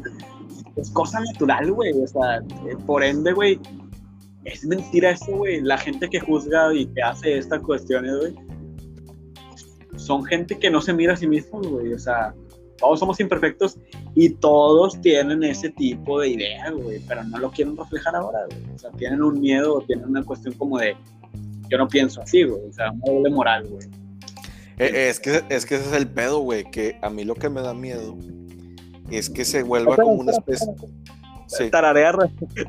es cosa natural, güey, o sea, eh, por ende, güey, es mentira eso, güey. La gente que juzga y que hace estas cuestiones, güey, son gente que no se mira a sí mismos, güey, o sea, todos somos imperfectos y todos tienen ese tipo de ideas, güey, pero no lo quieren reflejar ahora, güey. O sea, tienen un miedo o tienen una cuestión como de, yo no pienso así, güey, o sea, un doble moral, güey. Eh, es, que, es que ese es el pedo, güey, que a mí lo que me da miedo es que se vuelva como una especie... Sí. Tararea,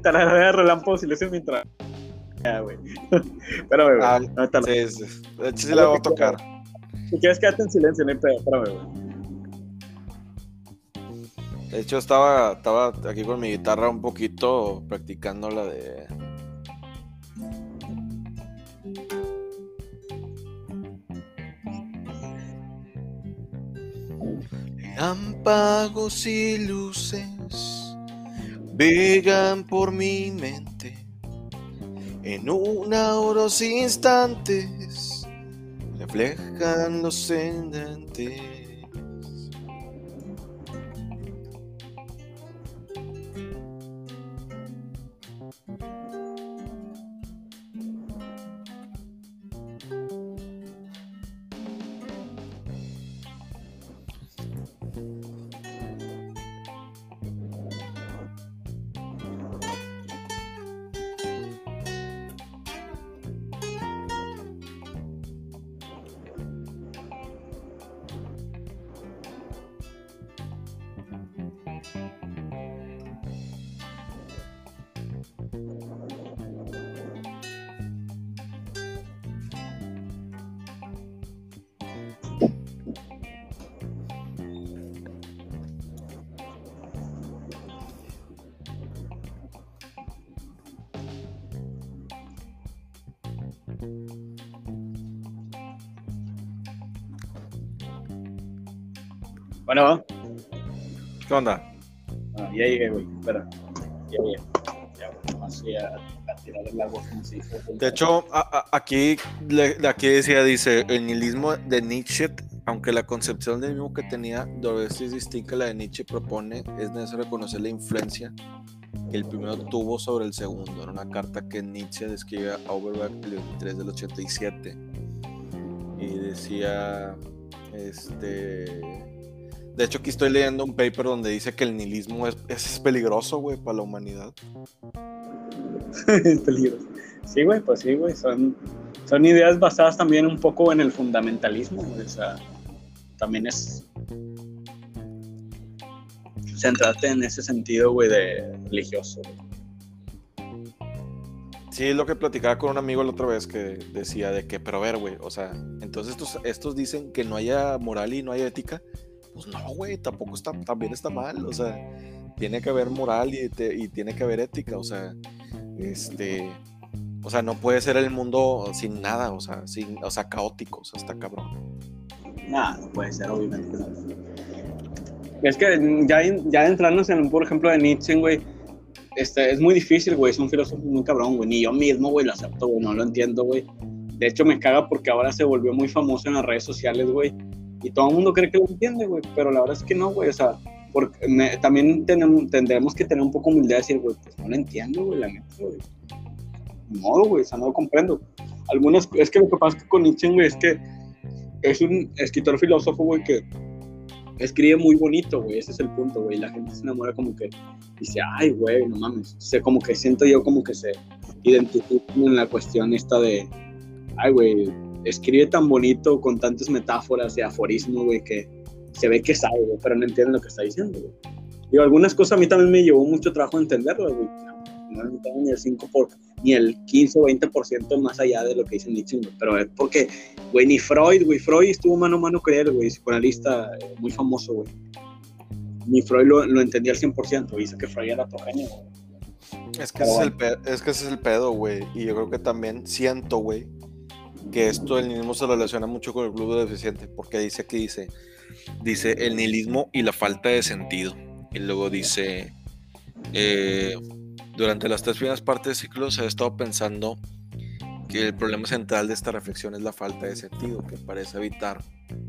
tararea relámpago silencio mientras... Ya, güey. Espérame, güey. Ah, no, sí, sí. De hecho, sí la voy a tocar. Si quieres, quédate en silencio, no hay pedo. Espérame, güey. De hecho, estaba, estaba aquí con mi guitarra un poquito practicando la de. Lámpagos y luces vegan por mi mente. En una unos instantes reflejan los ascendentes. De hecho, aquí, aquí decía, dice, el nihilismo de Nietzsche, aunque la concepción del mismo que tenía Dostoevsky es distinta a la de Nietzsche propone, es necesario reconocer la influencia que el primero tuvo sobre el segundo. Era una carta que Nietzsche describe a Auerbach el 23 del 87. Y decía, este de hecho, aquí estoy leyendo un paper donde dice que el nihilismo es, es peligroso, güey, para la humanidad. es peligroso. Sí, güey, pues sí, güey. Son, son ideas basadas también un poco en el fundamentalismo. O sea, también es centrarte en ese sentido, güey, de religioso. Sí, es lo que platicaba con un amigo la otra vez que decía de que, pero a ver, güey, o sea, entonces estos, estos dicen que no haya moral y no haya ética, pues no, güey, tampoco está, también está mal, o sea, tiene que haber moral y, y tiene que haber ética, o sea, este, o sea, no puede ser el mundo sin nada, o sea, sin, o sea, caótico, o sea, está cabrón. Nada, no puede ser, obviamente. Es que ya, ya en, por ejemplo, de Nietzsche, güey, este, es muy difícil, güey, es un filósofo muy cabrón, güey, ni yo mismo, güey, lo acepto, güey, no lo entiendo, güey. De hecho, me caga porque ahora se volvió muy famoso en las redes sociales, güey, y todo el mundo cree que lo entiende, güey, pero la verdad es que no, güey, o sea, porque también tendremos que tener un poco humildad de decir, güey, pues no lo entiendo, güey, la neta, güey. Modo, güey, o sea, no lo comprendo. Algunas, es que lo que pasa con Nietzsche, güey, es que es un escritor filósofo, güey, que escribe muy bonito, güey, ese es el punto, güey, la gente se enamora como que dice, ay, güey, no mames, o sea, como que siento yo como que se identifica en la cuestión esta de, ay, güey, escribe tan bonito con tantas metáforas y aforismos, güey, que se ve que sabe, güey, pero no entiende lo que está diciendo, güey. Digo, algunas cosas a mí también me llevó mucho trabajo entenderlas, güey. No necesitamos ni el 5 por, ni el 15 o 20% más allá de lo que dice Nietzsche, pero es porque, güey, ni Freud, güey, Freud estuvo mano a mano con él, güey, psicoanalista eh, muy famoso, güey. Ni Freud lo, lo entendía al 100%, dice que Freud era genio, güey. Es que, ese es, el pedo, es que ese es el pedo, güey. Y yo creo que también siento, güey, que esto del nihilismo se relaciona mucho con el club de deficiente, porque dice aquí, dice, dice el nihilismo y la falta de sentido. Y luego dice, eh, durante las tres primeras partes del ciclo se ha estado pensando que el problema central de esta reflexión es la falta de sentido que parece habitar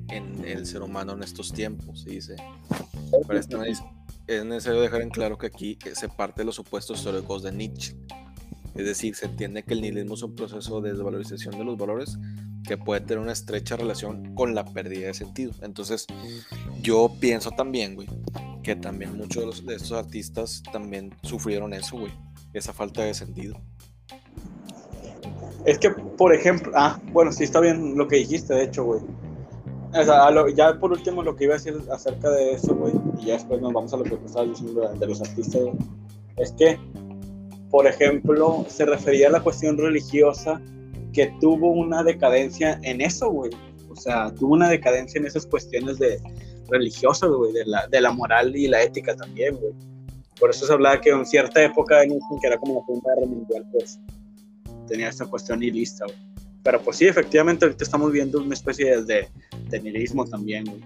en el ser humano en estos tiempos. Y dice, es necesario dejar en claro que aquí se parte de los supuestos históricos de Nietzsche. Es decir, se entiende que el nihilismo es un proceso de desvalorización de los valores que puede tener una estrecha relación con la pérdida de sentido. Entonces, yo pienso también, güey, que también muchos de, estos artistas también sufrieron eso, güey, esa falta de sentido. Es que, por ejemplo, ah, bueno, sí está bien lo que dijiste, de hecho, güey. O ya por último lo que iba a decir acerca de eso, güey, y ya después nos vamos a lo que estabas diciendo de, los artistas, es que, por ejemplo, se refería a la cuestión religiosa que tuvo una decadencia en eso, güey. O sea, tuvo una decadencia en esas cuestiones de religiosas, güey, de la, de la moral y la ética también, güey. Por eso se hablaba que en cierta época de que era como la Segunda Guerra Mundial, pues tenía esta cuestión nihilista, güey. Pero pues sí, efectivamente ahorita estamos viendo una especie de, de nihilismo también, güey.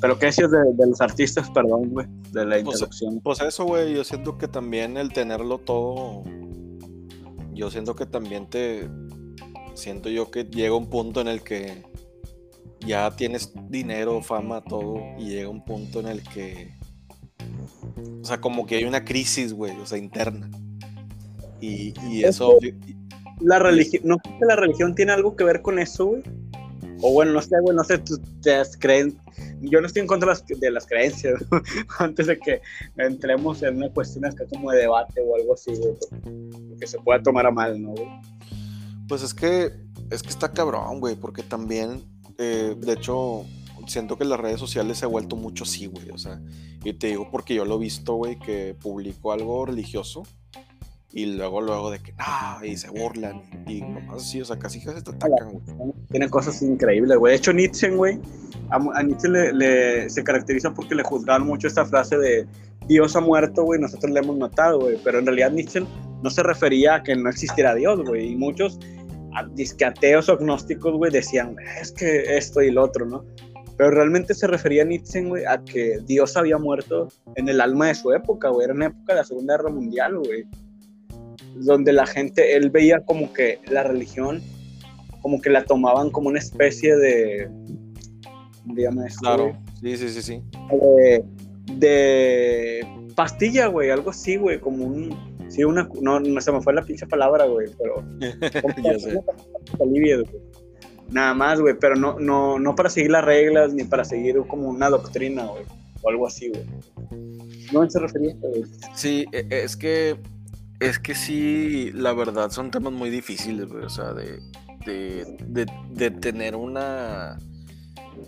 Pero ¿qué decías de, de, los artistas, perdón, güey? De la pues, introducción. Pues, eso, güey, yo siento que también el tenerlo todo, yo siento que también te, siento yo que llega un punto en el que ya tienes dinero, fama, todo, y llega un punto en el que, o sea, como que hay una crisis, güey, o sea, interna. Y, y eso... La religión, no sé si la religión tiene algo que ver con eso, güey. O bueno, no sé, güey, no sé, tú te creen. Yo no estoy en contra de las, creencias, antes de que entremos en una cuestión acá como de debate o algo así, güey, que se pueda tomar a mal, ¿no, güey? Pues es que, es que está cabrón, güey, porque también, eh, de hecho, siento que las redes sociales se ha vuelto mucho así, güey, o sea, y te digo porque yo lo he visto, güey, que publicó algo religioso y luego, luego de que, no, y se burlan, y nomás así, o sea, casi se te atacan, güey. Tiene cosas increíbles, güey. De hecho, Nietzsche, güey, a, Nietzsche le, se caracteriza porque le juzgaban mucho esta frase de Dios ha muerto, güey, nosotros le hemos matado, güey. Pero en realidad Nietzsche no se refería a que no existiera Dios, güey. Y muchos disqueateos o agnósticos, güey, decían, es que esto y lo otro, ¿no? Pero realmente se refería a Nietzsche, güey, a que Dios había muerto en el alma de su época, güey. Era una época de la Segunda Guerra Mundial, güey donde la gente, él veía como que la religión, como que la tomaban como una especie de, dígame Claro, sí, sí, sí, sí. De, pastilla, güey, algo así, güey, como un, sí, una, no, no se me fue la pinche palabra, güey, pero... ya sé. Nada más, güey, pero no, no, no para seguir las reglas ni para seguir como una doctrina, güey, o algo así, güey. No se refería a eso, Sí, e, es que es que sí, la verdad son temas muy difíciles, güey. O sea, de, de, tener una,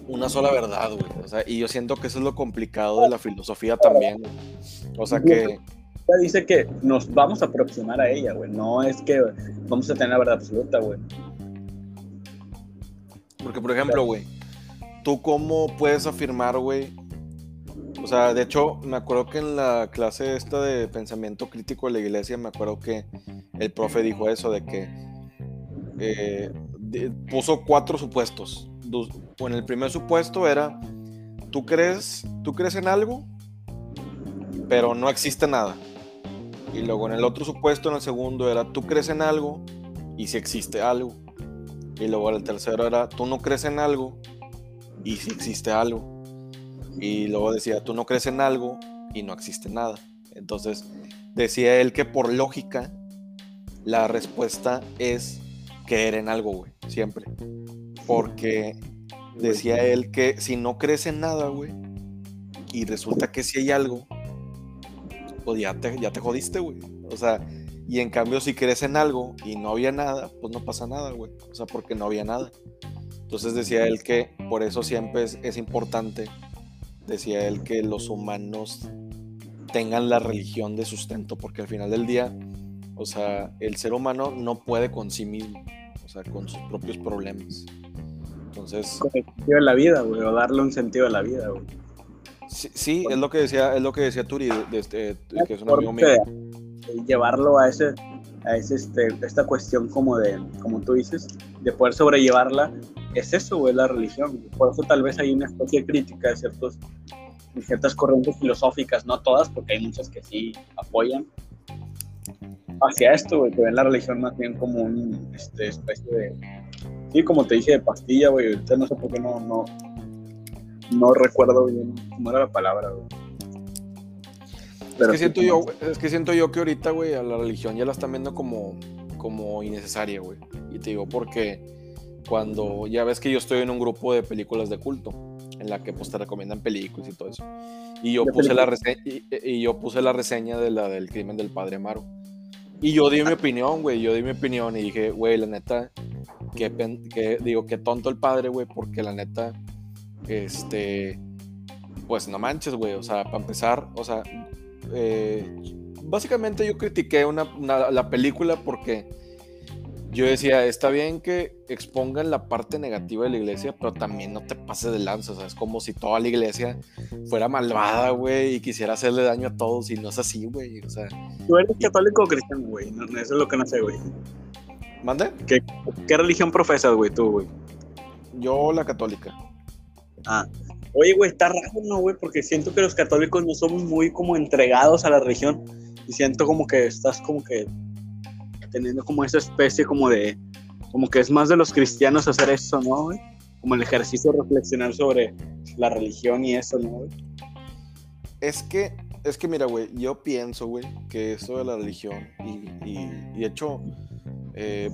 una sola verdad, güey. O sea, y yo siento que eso es lo complicado de la filosofía también. O sea que. Dice que nos vamos a aproximar a ella, güey. No es que vamos a tener la verdad absoluta, güey. Porque, por ejemplo, güey, ¿tú cómo puedes afirmar, güey, o sea, de hecho, me acuerdo que en la clase esta de pensamiento crítico de la iglesia, me acuerdo que el profe dijo eso, de que eh, puso cuatro supuestos. En el primer supuesto era, tú crees, tú crees en algo, pero no existe nada. Y luego en el otro supuesto, en el segundo, era, tú crees en algo y si existe algo. Y luego el tercero era, tú no crees en algo y si existe algo. Y luego decía, tú no crees en algo y no existe nada. Entonces decía él que por lógica la respuesta es creer en algo, güey, siempre. Porque decía él que si no crees en nada, güey, y resulta que si hay algo, pues ya te, ya te jodiste, güey. O sea, y en cambio si crees en algo y no había nada, pues no pasa nada, güey. O sea, porque no había nada. Entonces decía él que por eso siempre es, es importante decía él que los humanos tengan la religión de sustento, porque al final del día, o sea, el ser humano no puede con sí mismo, o sea, con sus propios problemas. Entonces... Con el sentido de la vida, güey, o darle un sentido a la vida, güey. Sí, es lo que decía, es lo que decía Turi, de, este, que es un amigo mío. Llevarlo a ese, a ese, este, esta cuestión como de, como tú dices, de poder sobrellevarla, es eso, güey, la religión. Por eso tal vez hay una especie de crítica de ciertos, de ciertas corrientes filosóficas, no todas, porque hay muchas que sí apoyan hacia esto, güey, que ven la religión más bien como una este, especie de, sí, como te dije, de pastilla, güey, ahorita no sé por qué no, no, no recuerdo bien cómo era la palabra, es, que siento yo, es que siento yo que ahorita, güey, a la religión ya la están viendo como, como innecesaria, güey. Y te digo porque cuando ya ves que yo estoy en un grupo de películas de culto, en la que pues te recomiendan películas y todo eso. Y yo puse la reseña, y, yo puse la reseña de la del crimen del padre Amaro. Y yo di mi opinión, güey, yo di mi opinión y dije, güey, la neta, que, que digo, qué tonto el padre, güey, porque la neta, este, pues no manches, güey, o sea, para empezar, o sea, eh, básicamente yo critiqué una, la película porque yo decía, está bien que expongan la parte negativa de la iglesia, pero también no te pases de lanza, o sea, es como si toda la iglesia fuera malvada, güey, y quisiera hacerle daño a todos, y no es así, güey, o sea... ¿Tú eres católico o cristiano, güey? eso es lo que no sé, güey. ¿Mande? ¿Qué, ¿Qué religión profesas, güey, tú, güey? Yo la católica. Ah, oye, güey, está raro, ¿no, güey? Porque siento que los católicos no somos muy como entregados a la religión. Y siento como que estás como que teniendo como esa especie como de, como que es más de los cristianos hacer eso, ¿no, güey? Como el ejercicio de reflexionar sobre la religión y eso, ¿no, güey? Es que, es que mira, güey, yo pienso, güey, que eso de la religión y, y, hecho, eh,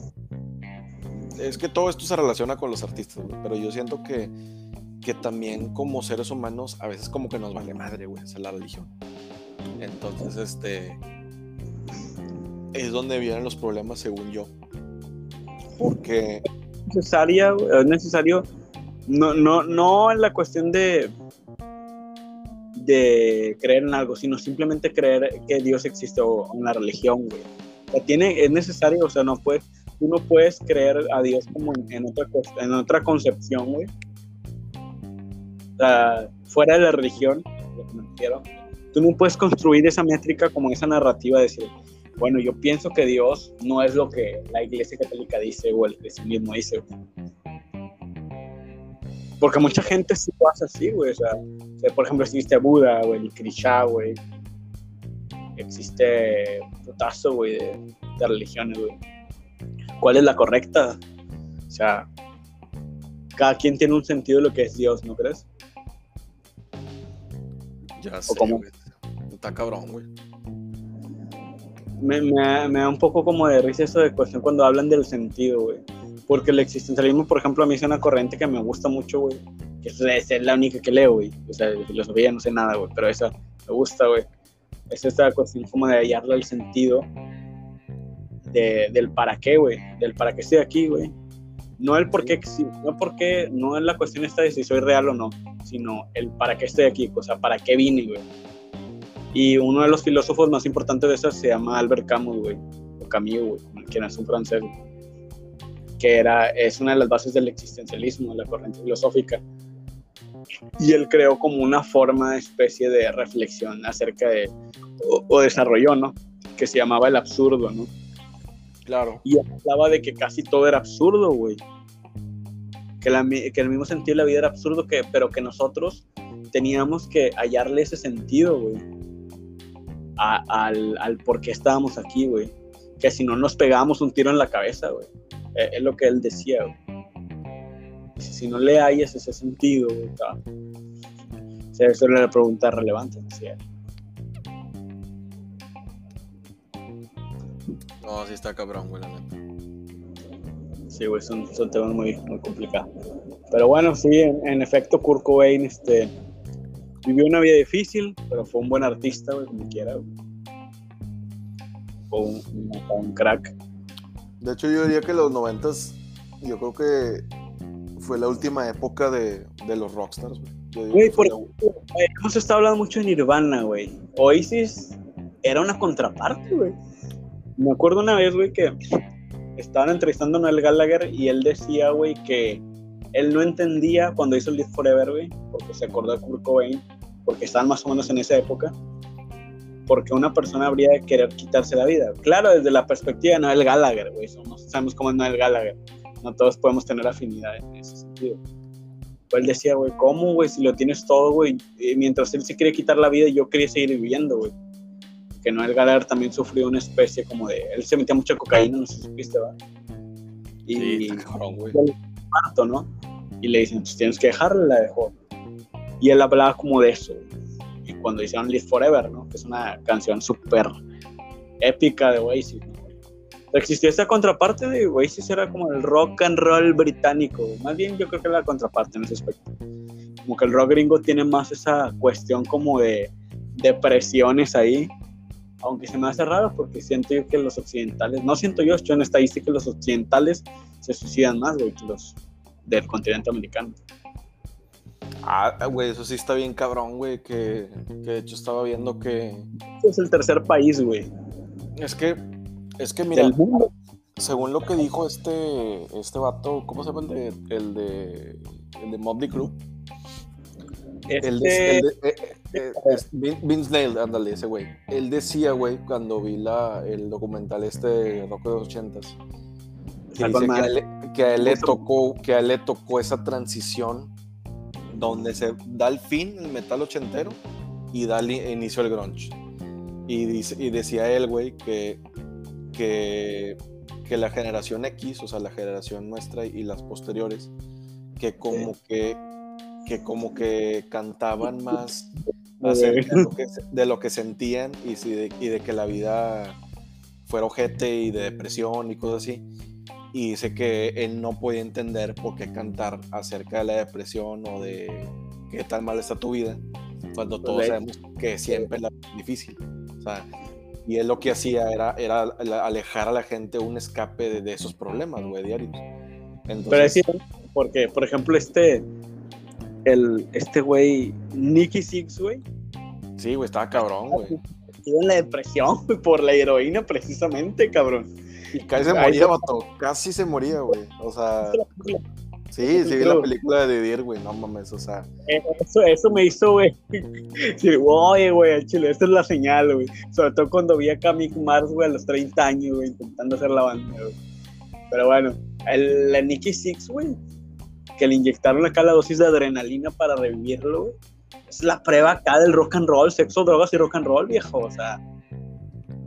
es que todo esto se relaciona con los artistas, güey, pero yo siento que que también como seres humanos a veces como que nos vale madre, güey, hacer la religión. Entonces, este es donde vienen los problemas según yo. Porque es necesario no no no en la cuestión de de creer en algo, sino simplemente creer que Dios existe o en la religión, güey. O tiene, es necesario, o sea, no puedes, tú no puedes creer a Dios como en, en otra, en otra concepción, güey, fuera de la religión, lo que me refiero, tú no puedes construir esa métrica como esa narrativa de decir, bueno, yo pienso que Dios no es lo que la iglesia católica dice o el cristianismo dice. Porque mucha gente sí hace así, güey. O sea, por ejemplo, existe Buda, o el Krishna, güey. Existe putazo, güey, de, de religiones, güey. ¿Cuál es la correcta? O sea, cada quien tiene un sentido de lo que es Dios, ¿no crees? Ya sé, Está cabrón, güey. Me, da un poco como de risa eso de cuestión cuando hablan del sentido, güey. Porque el existencialismo, por ejemplo, a mí es una corriente que me gusta mucho, güey. Que es, es la única que leo, güey. O sea, de filosofía no sé nada, güey. Pero esa me gusta, güey. Es esta cuestión como de hallarle el sentido del para qué, güey. Del para qué estoy aquí, güey. No el por qué, no porque, no es la cuestión esta de si soy real o no, sino el para qué estoy aquí, o sea, para qué vine, güey. Y uno de los filósofos más importantes de eso se llama Albert Camus, güey, o Camus, güey, quien es un francés, que era, es una de las bases del existencialismo, de la corriente filosófica. Y él creó como una forma, especie de reflexión acerca de, o, o desarrolló, ¿no? Que se llamaba el absurdo, ¿no? Claro. Y hablaba de que casi todo era absurdo, güey que, el mismo sentido de la vida era absurdo, que, pero que nosotros teníamos que hallarle ese sentido, güey, al, al por qué estábamos aquí, güey. Que si no nos pegábamos un tiro en la cabeza, güey. Es, es, lo que él decía, güey. Si no le hayas ese sentido, güey, o eso era la pregunta relevante, decía No, sí está cabrón, güey, la neta. Sí, güey, son, son temas muy, muy complicados. Pero bueno, sí, en, efecto, Kurt Cobain este, vivió una vida difícil, pero fue un buen artista, güey, como quiera. Fue un, crack. De hecho, yo diría que los noventas, yo creo que fue la última época de, de los rockstars, güey. Güey, por hemos estado hablando mucho de Nirvana, güey. Oasis era una contraparte, güey. Me acuerdo una vez, güey, que estaban entrevistando a Noel Gallagher y él decía, güey, que él no entendía cuando hizo Live Forever, güey, porque se acordó de Kurt Cobain, porque estaban más o menos en esa época, porque una persona habría de querer quitarse la vida. Claro, desde la perspectiva de Noel Gallagher, güey, sabemos cómo es Noel Gallagher. No todos podemos tener afinidad en ese sentido. Él decía, güey, ¿cómo, güey? Si lo tienes todo, güey. Mientras él se quiere quitar la vida, yo quería seguir viviendo, güey que Noel Gallagher también sufrió una especie como de. Él se metía mucha cocaína, no sé si supiste, ¿verdad? Y. Sí, güey. ¿no? Y le dicen, pues tienes que dejarla, la dejó. Y él hablaba como de eso. Y cuando hicieron Live Forever, ¿no? Que es una canción súper épica de Oasis, ¿no? Existía esa contraparte de Oasis, era como el rock and roll británico. Más bien, yo creo que era la contraparte en ese aspecto. Como que el rock gringo tiene más esa cuestión como de depresiones ahí aunque se me hace raro porque siento yo que los occidentales, no siento yo, estoy en estadística que los occidentales se suicidan más, güey, que los del continente americano. Ah, güey, eso sí está bien cabrón, güey, que, de hecho estaba viendo que... Es el tercer país, güey. Es que, es que mira, según lo que dijo este, este vato, ¿cómo se llama el de, el de, el de Motley Crue? El de, este eh, eh, Vince Nail, ándale, ese güey. Él decía, güey, cuando vi la, el documental este de Rock de los ochentas, que, que, a él, le tocó, que a él le tocó esa transición donde se da el fin el metal ochentero y da el inicio el grunge. Y, dice, y decía él, güey, que, que, que la generación X, o sea, la generación nuestra y las posteriores, que como que que como que cantaban más de lo, que, sentían y, de, y de que la vida fuera ojete y de depresión y cosas así. Y dice que él no podía entender por qué cantar acerca de la depresión o de qué tan mal está tu vida, cuando todos sabemos que siempre es difícil. y él lo que hacía era, era alejar a la gente un escape de, esos problemas, güey, diarios. Pero es porque, por ejemplo, este, el, este güey, Nicky Six, güey. Sí, güey, estaba cabrón, güey. En la depresión, güey, por la heroína, precisamente, cabrón. Y casi se moría, vato. Casi se moría, güey. O sea. Sí, sí vi la película de Didier, güey, no mames, o sea. Eso, eso me hizo, güey. Sí, oye, güey, chile, esta es la señal, güey. Sobre todo cuando vi a Kamik Mars, güey, a los 30 años, güey, intentando hacer la banda, güey. Pero bueno, el, la Nicky Six, güey, que le inyectaron acá la dosis de adrenalina para revivirlo, Es la prueba acá del rock and roll, sexo, drogas y rock and roll, viejo. O sea,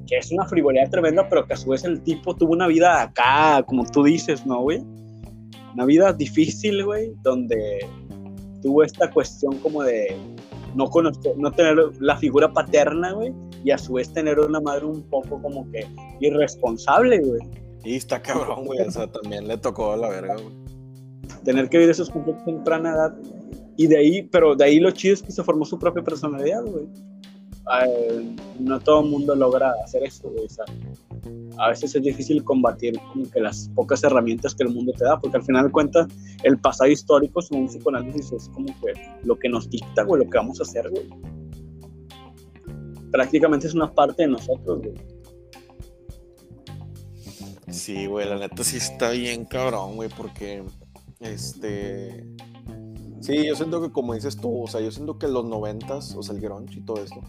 que es una frivolidad tremenda, pero que a su vez el tipo tuvo una vida acá, como tú dices, ¿no, güey? Una vida difícil, güey, donde tuvo esta cuestión como de no conocer, no tener la figura paterna, güey, y a su vez tener una madre un poco como que irresponsable, güey. Y está cabrón, güey, o sea, también le tocó la verga, güey tener que vivir esos conflictos en temprana edad. Y de ahí, pero de ahí lo chido es que se formó su propia personalidad, güey. no todo el mundo logra hacer eso, güey. a veces es difícil combatir como que las pocas herramientas que el mundo te da, porque al final de cuentas el pasado histórico, según psicoanálisis, es como que lo que nos dicta, güey, lo que vamos a hacer, güey. Prácticamente es una parte de nosotros, güey. Sí, güey, la neta sí está bien cabrón, güey, porque este. Sí, yo siento que como dices tú, o sea, yo siento que los noventas, o sea, el grunge y todo esto,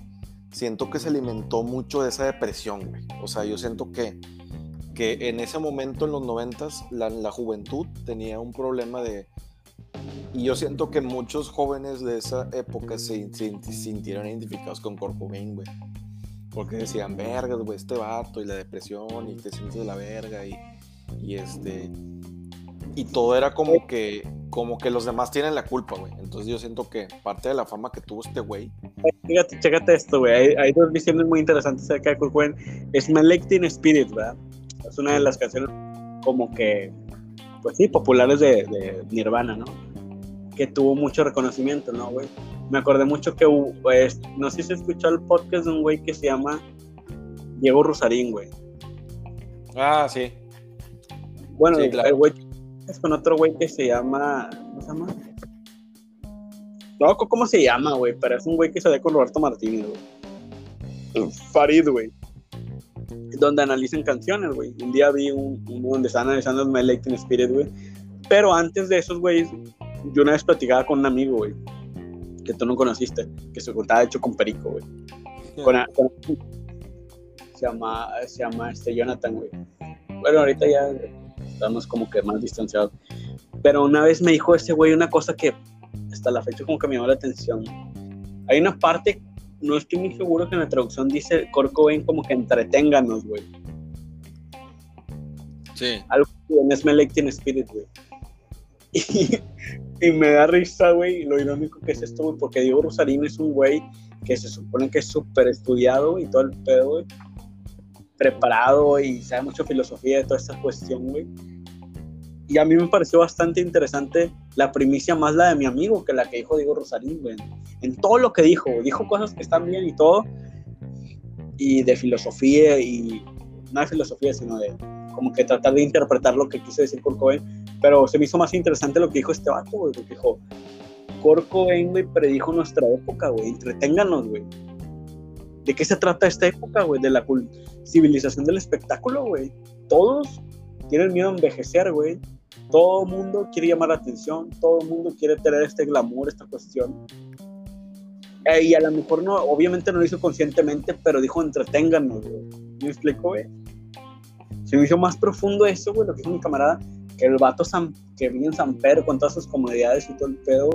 siento que se alimentó mucho de esa depresión, güey. O sea, yo siento que, que en ese momento, en los noventas, la, la juventud tenía un problema de... Y yo siento que muchos jóvenes de esa época se, sintieron identificados con Kurt güey. Porque decían, vergas, güey, este vato y la depresión y te sientes de la verga y, y este y todo era como que como que los demás tienen la culpa, güey. Entonces yo siento que parte de la fama que tuvo este güey. Fíjate, chécate esto, güey. Hay, dos visiones muy interesantes acerca de Kurt Cobain. Es Melectin Spirit, ¿verdad? Es una de las canciones como que, pues sí, populares de, de Nirvana, ¿no? Que tuvo mucho reconocimiento, ¿no, güey? Me acordé mucho que, pues, no sé si se escuchó el podcast de un güey que se llama Diego Rosarín, güey. Ah, sí. Bueno, el güey con otro güey que se llama. ¿Cómo se llama? No, ¿cómo se llama, güey? Pero es un güey que se ve con Roberto Martínez, güey. Farid, güey. Donde analizan canciones, güey. Un día vi un, donde están analizando My Late Spirit, güey. Pero antes de esos, güey, yo una vez platicaba con un amigo, güey. Que tú no conociste. Que se juntaba, de hecho, con Perico, güey. Con, se llama, se llama este Jonathan, güey. Bueno, ahorita ya estamos como que más distanciados. Pero una vez me dijo ese güey una cosa que hasta la fecha como que me llamó la atención. Hay una parte, no estoy muy seguro que en la traducción dice Corco ven como que entreténganos, güey. Sí. Algo que en Smell Like Spirit, güey. Y, me da risa, güey, lo irónico que es esto, güey, porque Diego Rosarín es un güey que se supone que es súper estudiado y todo el pedo, güey. Preparado y sabe mucho filosofía de toda esta cuestión, güey y a mí me pareció bastante interesante la primicia más la de mi amigo que la que dijo Diego Rosarín, güey. En todo lo que dijo, dijo cosas que están bien y todo, y de filosofía, y no de filosofía, sino de como que tratar de interpretar lo que quiso decir Kurt Cobain, pero se me hizo más interesante lo que dijo este vato, güey, porque dijo, Kurt güey, predijo nuestra época, güey, entreténganos, güey. ¿De qué se trata esta época, güey? De la civilización del espectáculo, güey. Todos tienen miedo a envejecer, güey todo el mundo quiere llamar la atención, todo mundo quiere tener este glamour, esta cuestión. Eh, y a lo mejor no, obviamente no lo hizo conscientemente, pero dijo entreténganos, güey. ¿Me explico, güey? Se me hizo más profundo eso, güey, lo que dijo mi camarada, que el vato que vive en San Pedro con todas sus comodidades y todo el pedo.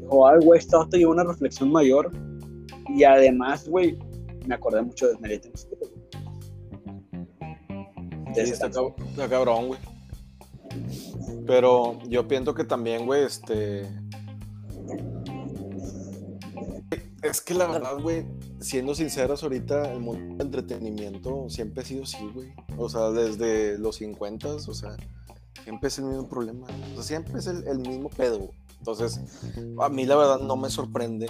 Dijo, ay, güey, este vato lleva una reflexión mayor. Y además, güey, me acordé mucho de Merita De sí, está cabrón, güey. Pero yo pienso que también, güey, este. Es que la verdad, güey, siendo sinceros, ahorita el mundo del entretenimiento siempre ha sido así, güey. O sea, desde los 50, o sea, siempre es el mismo problema. O sea, siempre es el, mismo pedo. Entonces, a mí la verdad no me sorprende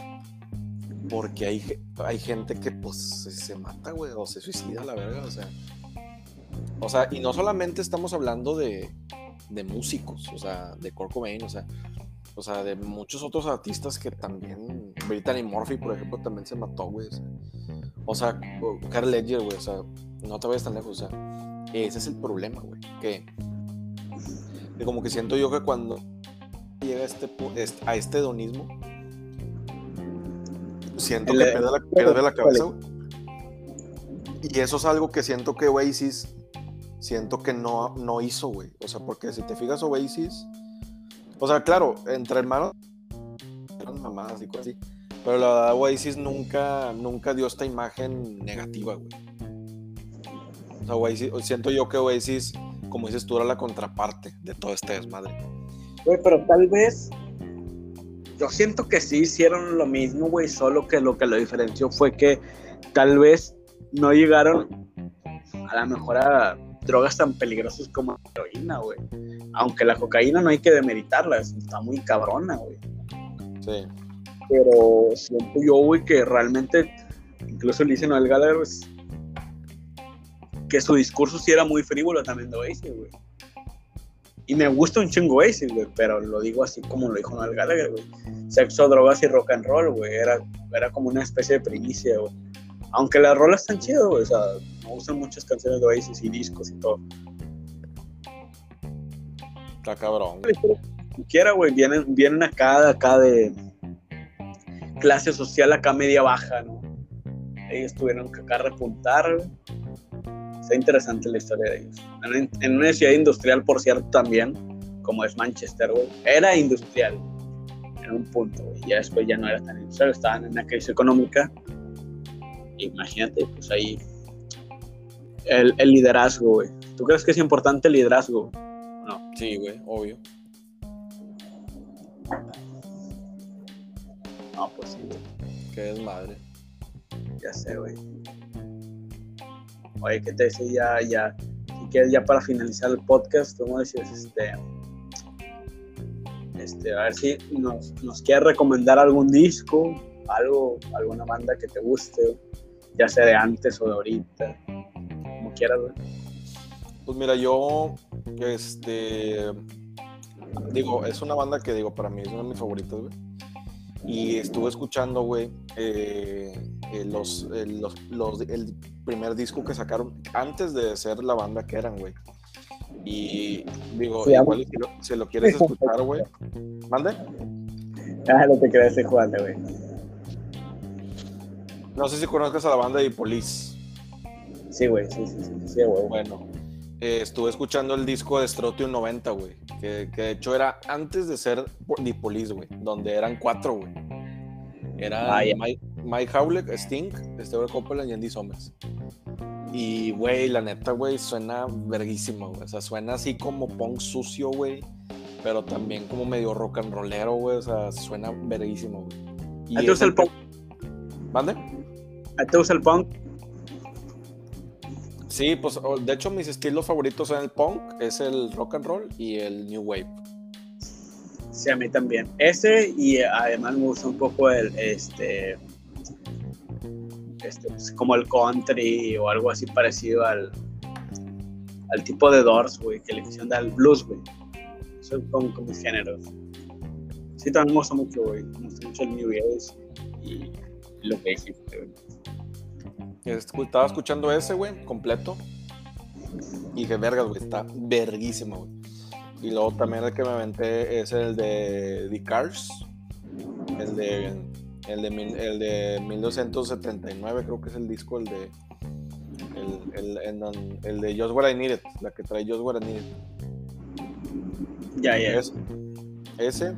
porque hay, hay gente que pues se, mata, güey, o se suicida, la verga, o sea. O sea, y no solamente estamos hablando de, de músicos, o sea, de Kurt Cobain, o sea, o sea, de muchos otros artistas que también, Brittany Murphy, por ejemplo, también se mató, güey. O sea, Carl Ledger, güey, o sea, no te vayas tan lejos, o sea, ese es el problema, güey, que, como que siento yo que cuando llega este, a este hedonismo, siento que pierde la, pierde la cabeza, güey. Y eso es algo que siento que Oasis siento que no, no hizo, güey. O sea, porque si te fijas, Oasis. O sea, claro, entre hermanos. Eran mamadas y cosas así. Pero la verdad, Oasis nunca, nunca dio esta imagen negativa, güey. O sea, Oasis, siento yo que Oasis, como dices tú, era la contraparte de todo este desmadre. Güey, pero tal vez. Yo siento que sí hicieron lo mismo, güey. Solo que lo que lo diferenció fue que tal vez no llegaron a la mejor a drogas tan peligrosas como la heroína, güey. Aunque la cocaína no hay que demeritarla, está muy cabrona, güey. Sí. Pero siento yo, güey, que realmente, incluso le dicen al Gallagher, pues, que su discurso sí era muy frívolo también de Oasis, güey. Y me gusta un chingo Oasis, güey, pero lo digo así como lo dijo Noel Gallagher, güey. Sexo, drogas y rock and roll, güey. Era, era como una especie de primicia, güey. Aunque las rolas están chidas, güey. O sea, me gustan muchas canciones de Oasis y discos y todo. Está cabrón. Quiera, güey, vienen, vienen acá, acá de clase social, acá media baja, ¿no? Ellos tuvieron que acá repuntar, güey. Está interesante la historia de ellos. En, una ciudad industrial, por cierto, también, como es Manchester, güey. Era industrial en un punto, güey. Ya después ya no era tan industrial, estaban en una crisis económica. Imagínate, pues ahí el, liderazgo, güey. ¿Tú crees que es importante el liderazgo? No. Sí, güey, obvio. No, pues sí, güey. Qué madre. Ya sé, güey. Oye, ¿qué te decía? Ya, ya, si quieres, ya para finalizar el podcast, ¿cómo decías? Este, este, a ver si nos, nos quieres recomendar algún disco, algo, alguna banda que te guste, ya sea de antes o de ahorita quieras, Pues mira, yo, este, digo, es una banda que digo, para mí es una de mis favoritas, güey. Y estuve escuchando, güey, eh, eh, los, el, los, los- el primer disco que sacaron antes de ser la banda que eran, güey. Y digo, Sí, igual si lo, si lo quieres escuchar, güey. ¿Mande? Ah, no te creas Juan, güey. No sé si conozcas a la banda de Police. Sí, güey, sí, sí, sí, sí, güey. Bueno, eh, estuve escuchando el disco de Strotium 90, güey. Que, que de hecho era antes de ser Police, güey. Donde eran cuatro, güey. Era Ah. Mike, Mike Howlett, Sting, Steve Copeland y Andy Summers. Y, güey, la neta, güey, suena verguísima, güey. O sea, suena así como punk sucio, güey. Pero también como medio rock and rollero, güey. O sea, suena verguísimo, güey. Y ¿A ti te es gusta el punk? ¿Mande? ¿A ti te gusta el punk? Sí, pues de hecho mis estilos favoritos son el punk, es el rock and roll y el new wave. Sí, a mí también. Ese y eh, además me gusta un poco el, este, este, pues, como el country o algo así parecido al, al tipo de Doors, güey, que le quisieron dar al blues, güey. Son como, como mis géneros. Sí, también me gusta mucho, güey. Me gusta mucho el New Age y lo que dijiste, güey. Estaba escuchando ese, güey, completo. Y dije, vergas, güey, está verguísimo, güey. Y luego también el que me aventé es el de The Cars. El de, el de, mil- el de 1979, creo que es el disco, el de. El, el, de Just What I Needed, la que trae Just What I Needed. Ya, ya. Es- ese.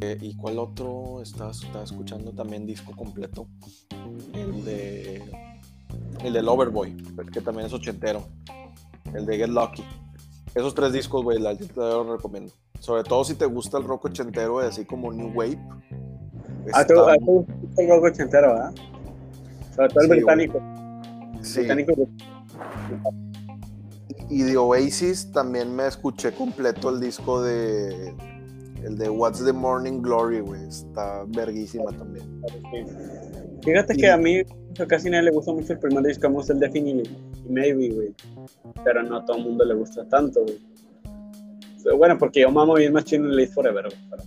Eh, ¿Y cuál otro? Estaba, estaba escuchando también disco completo. El de. El del Overboy, que también es ochentero. El de Get Lucky. Esos tres discos, güey, la te los recomiendo. Sobre todo si te gusta el rock ochentero, así como New Wave. Ah, tú, tú el rock ochentero, ¿verdad? Sobre todo el Sí, británico. sí. británico Y de Oasis también me escuché completo el disco de. El de What's the Morning Glory, güey. Está verguísima también. Fíjate Y- que a mí a casi nadie le gusta mucho el primer disco, gusta el Definitely y Maybe, güey. Pero no a todo el mundo le gusta tanto, güey. Bueno, porque yo mamo bien Machine and Live Forever, güey. Pero,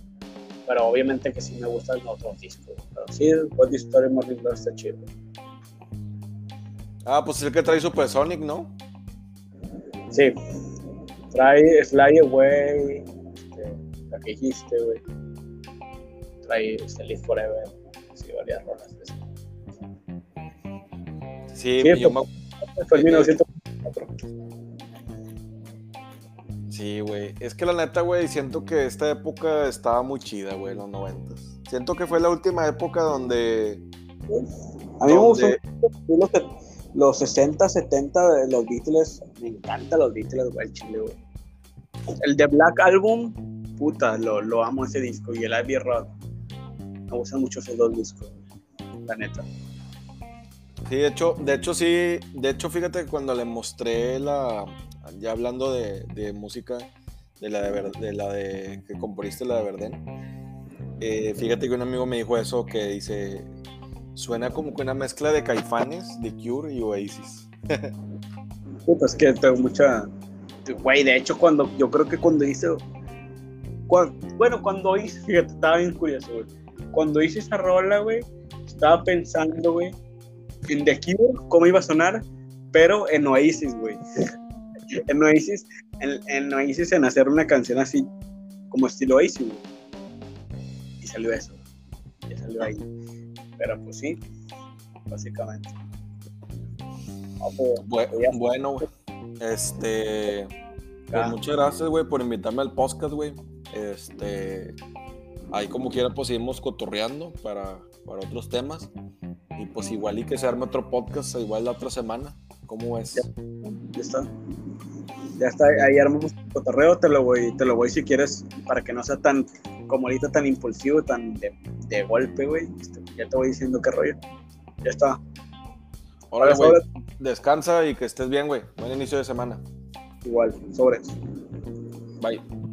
pero obviamente que sí me gustan los otros discos. Pero sí, What the Story Morning Glory está chido. Ah, pues el que trae Supersonic, ¿no? Sí. Trae Fly Away, la que dijiste, güey. Trae este, Live Forever. Sí, varias rolas de. Sí, Sí, yo pues- me- Fue en 1904. Sí, güey. Es que la neta, güey, siento que esta época estaba muy chida, güey, los noventas. Siento que fue la última época donde... A mí me gustó los, los 60, 70 de los Beatles. Me encantan los Beatles, güey, el chile, güey. El de Black Album, puta, lo, lo amo ese disco. Y el Abbey Road. Me gustan mucho esos dos discos, la neta. Sí, de hecho, de hecho sí, de hecho fíjate que cuando le mostré la, ya hablando de, de música, de la de, de la de que componiste la de Verden, eh, fíjate que un amigo me dijo eso que dice, suena como que una mezcla de Caifanes, de Cure y Oasis. Puta, es que tengo mucha. Güey, de hecho, cuando yo creo que cuando hice. Cuan- bueno, cuando hice, fíjate, estaba bien curioso, güey. Cuando hice esa rola, güey, estaba pensando, güey, en The Cure, cómo iba a sonar, pero en Oasis, güey. en Oasis, en, en Oasis, en hacer una canción así, como estilo Oasis, güey. Y salió eso. Y salió ahí. Pero pues sí, básicamente. Ah, pues, pues, ya. bueno, güey, este, pues Ah. muchas gracias, güey, por invitarme al podcast, güey. Este, ahí como quiera, pues seguimos cotorreando para, para otros temas. Y pues igual y que se arme otro podcast, igual la otra semana. ¿Cómo es? Ya. Ya está. Ya está, ahí armamos el cotorreo, te lo voy, te lo voy si quieres, para que no sea tan, como ahorita, tan impulsivo, tan de, de golpe, güey. Este, Ya te voy diciendo qué rollo. Ya está. Ahora, güey. Descansa y que estés bien, güey. Buen inicio de semana. Igual, sobres. Bye.